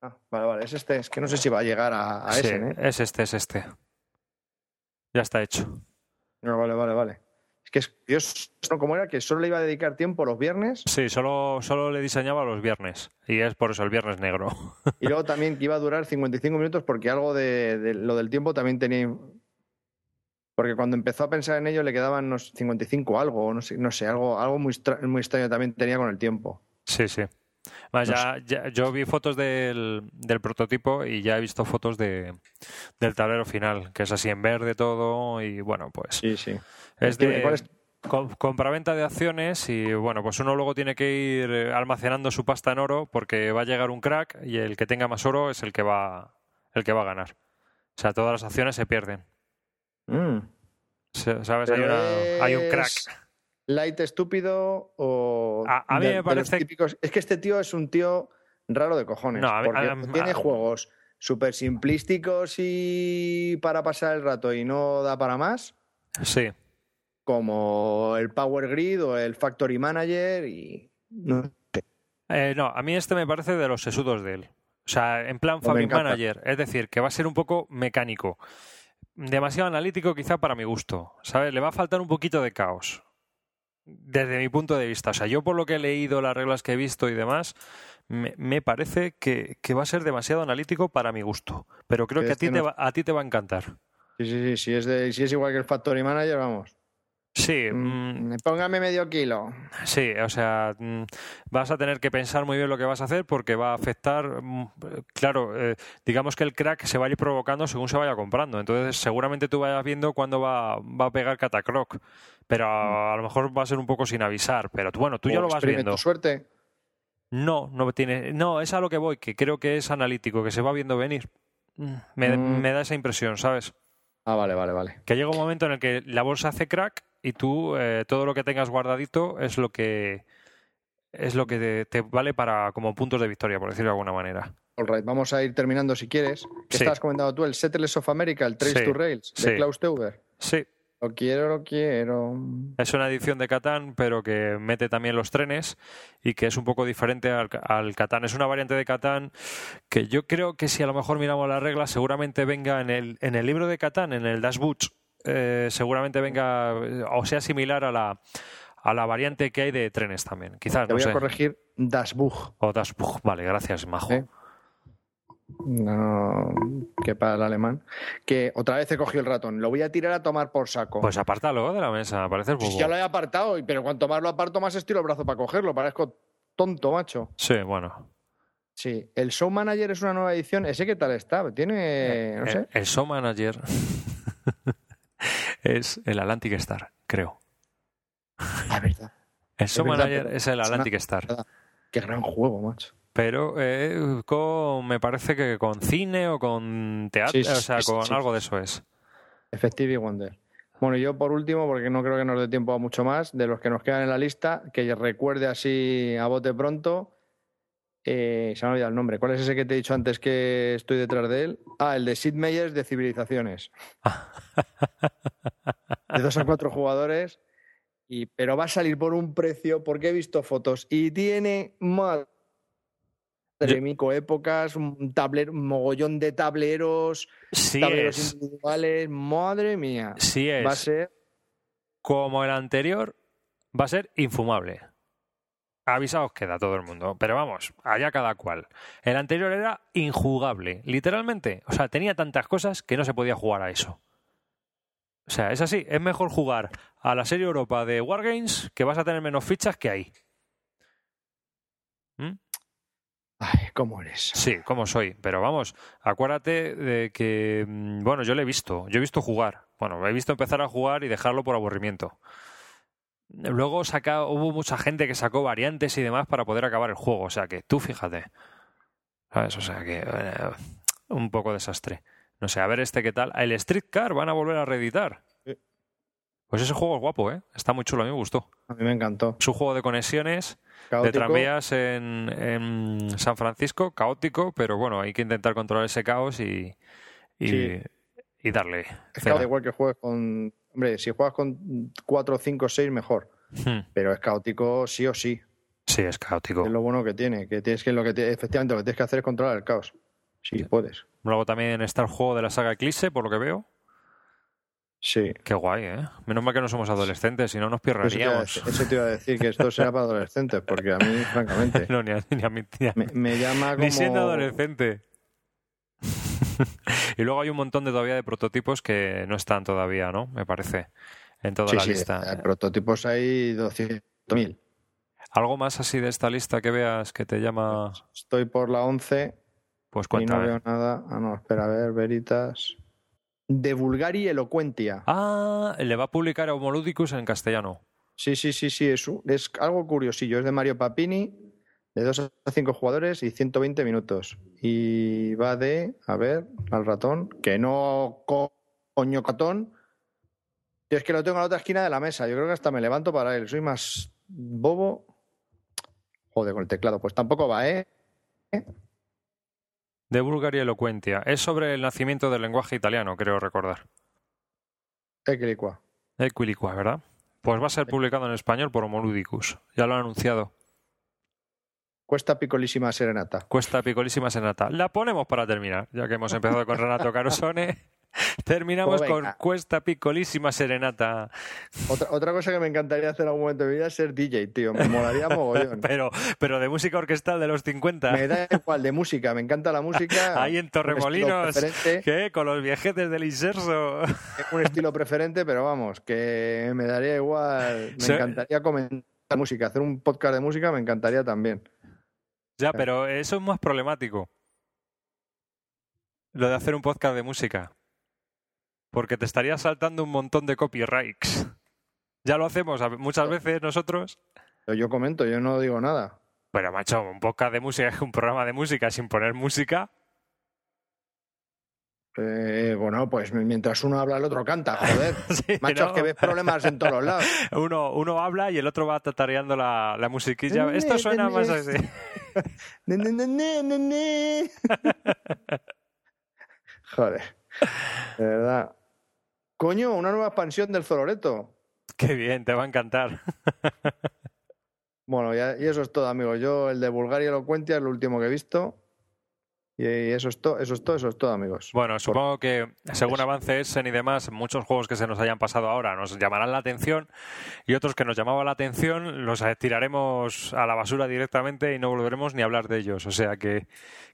Ah, vale, vale. Es este. Es que no sé si va a llegar a, a Sí, ese, ¿eh? es este, es este. Ya está hecho. No, vale, vale, vale. Es que es, Dios, no, ¿cómo era? Que solo le iba a dedicar tiempo los viernes Sí, solo, solo le diseñaba los viernes. Y es por eso el viernes negro. y luego también que iba a durar 55 minutos porque algo de, de lo del tiempo también tenía. Porque cuando empezó a pensar en ello le quedaban unos 55 algo, o no sé, no sé algo, algo muy, extra- muy extraño también tenía con el tiempo. Sí, sí. Más No ya, ya- yo vi fotos del, del prototipo y ya he visto fotos de, del tablero final, que es así en verde todo y bueno, pues Sí, sí. es ¿Qué- de es? com- compraventa de acciones y bueno, pues uno luego tiene que ir eh, almacenando su pasta en oro porque va a llegar un crack y el que tenga más oro es el que va el que va a ganar. O sea, todas las acciones se pierden. Mm. ¿Sabes? Hay, Pero una- hay un crack. Light estúpido o. A- a mí de- me parece- típicos- Es que este tío es un tío raro de cojones. No, a mí- porque a- tiene juegos súper simplísticos y para pasar el rato y no da para más. Sí. como el Power Grid o el Factory Manager y no sé. Eh, no, a mí este me parece de los sesudos de él. O sea, en plan Pues encanta. Manager. Es decir, que va a ser un poco mecánico. Demasiado analítico quizá para mi gusto. ¿Sabes? Le va a faltar un poquito de caos. Desde mi punto de vista. O sea, yo por lo que he leído, las reglas que he visto y demás, me, me parece que, que va a ser demasiado analítico para mi gusto. Pero creo que a ti, te va, a ti te va a encantar. Sí, sí, sí, si es, de, si es igual que el Factory Manager, vamos. Sí, Mm, mm, Póngame medio kilo. Sí, o sea, mm, vas a tener que pensar muy bien lo que vas a hacer porque va a afectar, claro, eh, digamos que el crack se va a ir provocando según se vaya comprando. Entonces, seguramente tú vayas viendo cuándo va, va a pegar Catacroc, pero a, a lo mejor va a ser un poco sin avisar. Pero bueno, tú ya O lo vas viendo. suerte. No, no tiene, no, es a lo que voy, que creo que es analítico, que se va viendo venir. Me, Mm. me da esa impresión, ¿sabes? Ah, vale, vale, vale. Que llega un momento en el que la bolsa hace crack y tú eh, todo lo que tengas guardadito es lo que es lo que te, te vale para como puntos de victoria, por decirlo de alguna manera. All right, vamos a ir terminando si quieres. ¿Qué Sí. estabas comentando tú? El Settlers of America, el Trace Sí, to Rails, de sí. Klaus Teuber. Sí, Lo quiero, lo quiero. es una edición de Catán, pero que mete también los trenes y que es un poco diferente al, al Catán. Es una variante de Catán que yo creo que si a lo mejor miramos las reglas, seguramente venga en el, en el libro de Catán, en el Dash Boots, eh, seguramente venga eh, o sea similar a la, a la variante que hay de trenes también. Quizás, Te no voy sé. a corregir Das Buch. O Das Buch. Vale, gracias, Majo. ¿Eh? No, que para el alemán. Que otra vez he cogido el ratón. Lo voy a tirar a tomar por saco. Pues apártalo de la mesa, pareces Pues ya lo he apartado, pero cuanto más lo aparto, más estiro el brazo para cogerlo. Parezco tonto, macho. Sí, bueno. Sí, el Show Manager es una nueva edición. ¿Ese qué tal está? Tiene, no Eh, sé. El Show Manager es el Atlantic Star, creo. Ah, verdad. El Show Manager es el es Atlantic una- Star. Qué gran juego, macho. Pero eh, con, me parece que con cine o con teatro, Sí, sí, o sea, sí, con algo de eso es. Effective Wonder. Bueno, yo por último, porque no creo que nos dé tiempo a mucho más, de los que nos quedan en la lista, que recuerde así a bote pronto, eh, se me ha olvidado el nombre. ¿Cuál es ese que te he dicho antes que estoy detrás de él? Ah, el de Sid Meier's de Civilizaciones. de dos a cuatro jugadores, y, pero va a salir por un precio, porque he visto fotos, y tiene más Yo- mico épocas, un tablero, un mogollón de tableros, Sí tableros es, individuales, madre mía. sí es. Va a ser Como el anterior, va a ser infumable. Avisaos queda todo el mundo. Pero vamos, allá cada cual. El anterior era injugable, literalmente. O sea, tenía tantas cosas que no se podía jugar a eso. O sea, es así. Es mejor jugar a la serie Europa de Wargames que vas a tener menos fichas que ahí. ¿Mm? Ay, ¿cómo eres? Sí, como soy. Pero vamos, acuérdate de que, mm, bueno, yo lo he visto. Yo he visto jugar. Bueno, he visto empezar a jugar y dejarlo por aburrimiento. Luego saca, hubo mucha gente que sacó variantes y demás para poder acabar el juego. O sea que tú fíjate. ¿Sabes? O sea que eh, un poco desastre. No sé, a ver este qué tal. El Street Car van a volver a reeditar. Sí. Pues ese juego es guapo, ¿eh? Está muy chulo, a mí me gustó. A mí me encantó. Es un juego de conexiones, de tranvías en, en San Francisco, caótico, pero bueno, hay que intentar controlar ese caos y, y, Sí. y darle. Es da igual que juegues con. Hombre, si juegas con 4, 5, 6, mejor. Hmm. Pero es caótico sí o sí. Sí, es caótico. Es lo bueno que tiene. Que tienes que lo que te- efectivamente lo que tienes que hacer es controlar el caos. Si puedes. Luego también está el juego de la saga Eclipse, por lo que veo. Sí. Qué guay, ¿eh? Menos mal que no somos adolescentes, si no nos Eso pirraríamos. decir- eso te iba a decir que esto será para adolescentes, porque a mí, francamente, No, ni a, ni a mí- ni a me, me llama como. Ni siendo adolescente. y luego hay un montón de todavía de prototipos que no están todavía, ¿no? Me parece. En toda Sí, la sí, lista. eh, prototipos hay 200.000. ¿Algo más así de esta lista que veas que te llama? Estoy por la 11 Pues y no cuéntame. veo nada. Ah, no, espera, a ver, Veritas. De Vulgari Elocuentia. Ah, le va a publicar Homoludicus en castellano. Sí, sí, sí, sí, es, un- es algo curiosillo. Es de Mario Papini, de 2 a 5 jugadores y 120 minutos. Y va de, a ver, al ratón, que no co- coño catón. Y es que lo tengo en la otra esquina de la mesa. Yo creo que hasta me levanto para él. Soy más bobo. Joder, con el teclado. Pues tampoco va, ¿eh? De Bulgaria Elocuentia. Es sobre el nacimiento del lenguaje italiano, creo recordar. Equilicua. Equilicua, ¿verdad? Pues va a ser publicado en español por Homoludicus. Ya lo han anunciado. Cuesta picolísima serenata. Cuesta picolísima senata. La ponemos para terminar, ya que hemos empezado con Renato Carosone. Terminamos Pues con. Cuesta picolísima serenata. Otra, otra cosa que me encantaría hacer en algún momento de mi vida es ser DJ, tío. Me molaría mogollón. Pero, pero de música orquestal de los 50. Me da igual de música, me encanta la música. Ahí en Torremolinos. ¿Qué? Con los viejetes del inserso. un estilo preferente, pero vamos, que me daría igual. Me encantaría comentar música, hacer un podcast de música me encantaría también. Ya, pero eso es más problemático. Lo de hacer un podcast de música. Porque te estaría saltando un montón de copyrights. Ya lo hacemos muchas veces nosotros. Yo comento, yo no digo nada. Pero, macho, un podcast de música es un programa de música sin poner música. Eh, bueno, pues mientras uno habla, el otro canta, joder. Sí, Macho, ¿no? es que ves problemas en todos los lados. uno, uno habla y el otro va tatareando la, la musiquilla. Esto suena más así. Ne, ne, ne, ne, ne, ne. Joder. De verdad. Coño, una nueva expansión del Zoloreto. Qué bien, te va a encantar. Bueno, ya- y eso es todo, amigos. Yo, el de Bulgaria Elocuentia, es lo último que he visto. Y eso es todo, eso es todo, eso es todo, amigos. Bueno, supongo que según Eso. avance Essen y demás, muchos juegos que se nos hayan pasado ahora nos llamarán la atención y otros que nos llamaban la atención los tiraremos a la basura directamente y no volveremos ni a hablar de ellos. O sea que,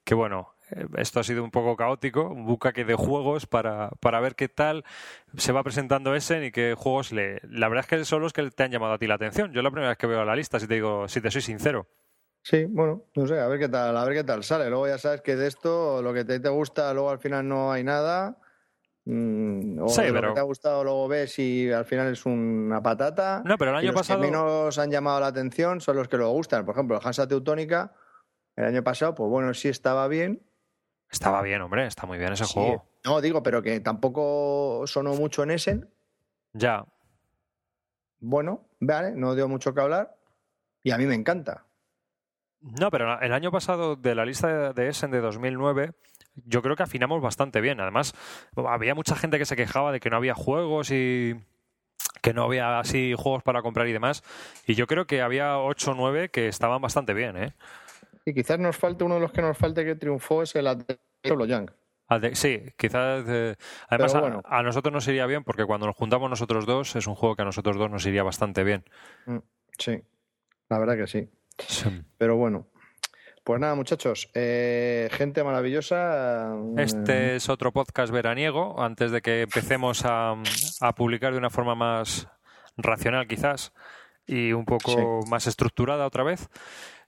que bueno, eh, esto ha sido un poco caótico, un bucaque de juegos para, para ver qué tal se va presentando Essen y qué juegos le... La verdad es que son los que te han llamado a ti la atención. Yo es la primera vez que veo la lista, si te digo, si te soy sincero. Sí, bueno, no sé, a ver qué tal, a ver qué tal sale. Luego ya sabes que de esto, lo que te, te gusta, luego al final no hay nada. Mm, o Sí, lo pero- que te ha gustado, luego ves y al final es una patata. No, pero el Y año los pasado... que menos han llamado la atención son los que luego gustan. Por ejemplo, el Hansa Teutónica, el año pasado, pues bueno, sí estaba bien. Estaba bien, hombre, está muy bien ese Sí. juego. No, digo, pero que tampoco sonó mucho en Essen. Ya, Bueno, vale, no dio mucho que hablar. Y a mí me encanta. No, pero el año pasado de la lista de Essen de 2009, yo creo que afinamos bastante bien. Además, había mucha gente que se quejaba de que no había juegos y que no había así juegos para comprar y demás. Y yo creo que había 8 o 9 que estaban bastante bien, ¿eh? Y quizás nos falte uno de los que nos falte que triunfó es el Atlético Young. Sí, quizás. eh, además, a- nosotros nos iría bien porque cuando nos juntamos nosotros dos es un juego que a nosotros dos nos iría bastante bien. Sí, la verdad que sí. Sí. Pero bueno, pues nada, muchachos, eh, gente maravillosa. eh, Este es otro podcast veraniego, antes de que empecemos a, a publicar de una forma más racional quizás y un poco más estructurada otra vez.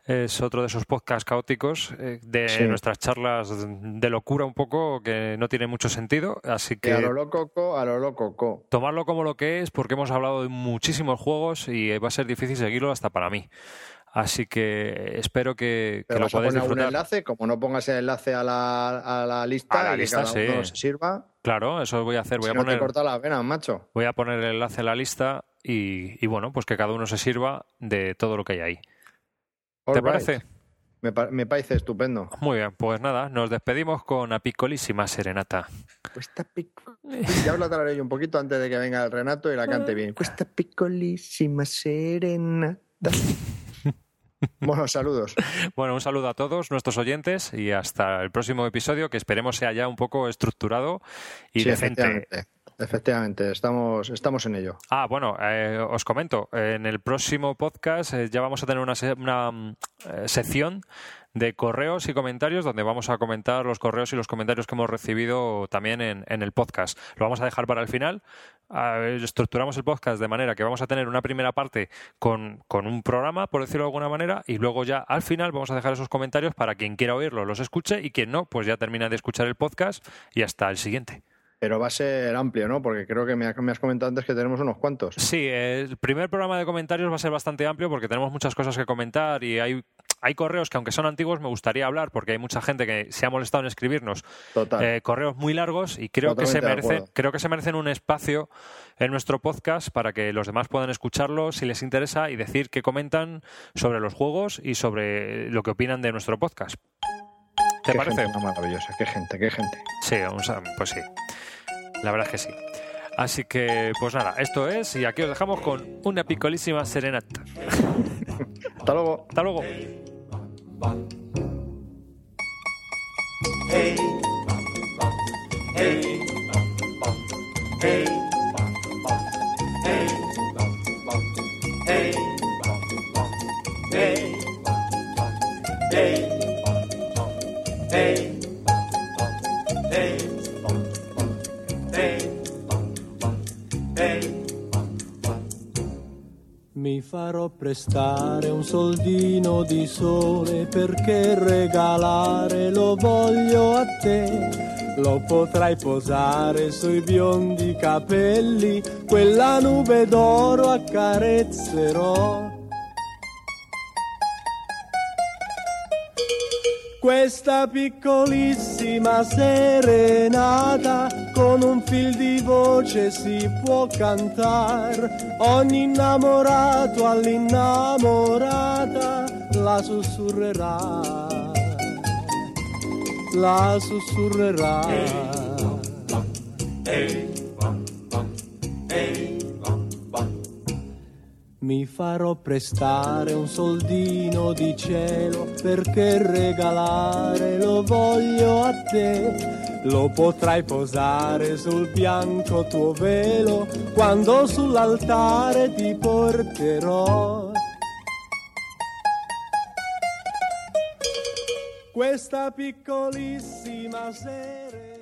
es otro de esos podcasts caóticos eh, de nuestras charlas de locura un poco que no tiene mucho sentido, así que... a lo loco, a lo loco. Tomarlo como lo que es porque hemos hablado de muchísimos juegos y va a ser difícil seguirlo hasta para mí. Así que espero que, que lo podáis disfrutar. un enlace, como no pongas el enlace a la, a la lista, a la lista, que cada sirva. Claro, eso voy a hacer. Voy a poner, no te la macho. Voy a poner el enlace a la lista y, y, bueno, pues que cada uno se sirva de todo lo que hay ahí. ¿Te parece? Me, me, parece estupendo. Muy bien, pues nada, nos despedimos con Apicolísima Serenata. Cuesta Ya os la un poquito antes de que venga el Renato y la cante bien. Cuesta picolísima serenata. Bueno, saludos. Bueno, un saludo a todos nuestros oyentes y hasta el próximo episodio que esperemos sea ya un poco estructurado y decente. Efectivamente. estamos, estamos en ello. Ah, bueno, eh, os comento, en el próximo podcast eh, ya vamos a tener una, una mm, eh, sección de correos y comentarios donde vamos a comentar los correos y los comentarios que hemos recibido también en, el podcast. Lo vamos a dejar para el final. Estructuramos el podcast de manera que vamos a tener una primera parte con, con, un programa, por decirlo de alguna manera, y luego ya al final vamos a dejar esos comentarios para quien quiera oírlo los escuche y quien no, pues ya termina de escuchar el podcast y hasta el siguiente. Pero va a ser amplio, ¿no? Porque creo que me, has comentado antes que tenemos unos cuantos. Sí, el primer programa de comentarios va a ser bastante amplio porque tenemos muchas cosas que comentar y hay, hay correos que aunque son antiguos me gustaría hablar porque hay mucha gente que se ha molestado en escribirnos eh, correos muy largos y creo que, se merecen, creo que se merecen un espacio en nuestro podcast para que los demás puedan escucharlo si les interesa y decir qué comentan sobre los juegos y sobre lo que opinan de nuestro podcast. ¿Te qué parece? Gente maravillosa, qué gente, qué gente. Sí, pues sí. La verdad es que sí. Así que, pues nada, esto es, y aquí os dejamos con una picolísima serenata. Hasta luego. Hasta luego. Farò prestare un soldino di sole perché regalare lo voglio a te. Lo potrai posare sui biondi capelli, quella nube d'oro accarezzerò. Questa piccolissima serenata con un fil di voce si può cantare. Ogni innamorato all'innamorata la sussurrerà. La sussurrerà. Mi farò prestare un soldino di cielo perché regalare lo voglio a te. Lo potrai posare sul bianco tuo velo quando sull'altare ti porterò. Questa piccolissima sera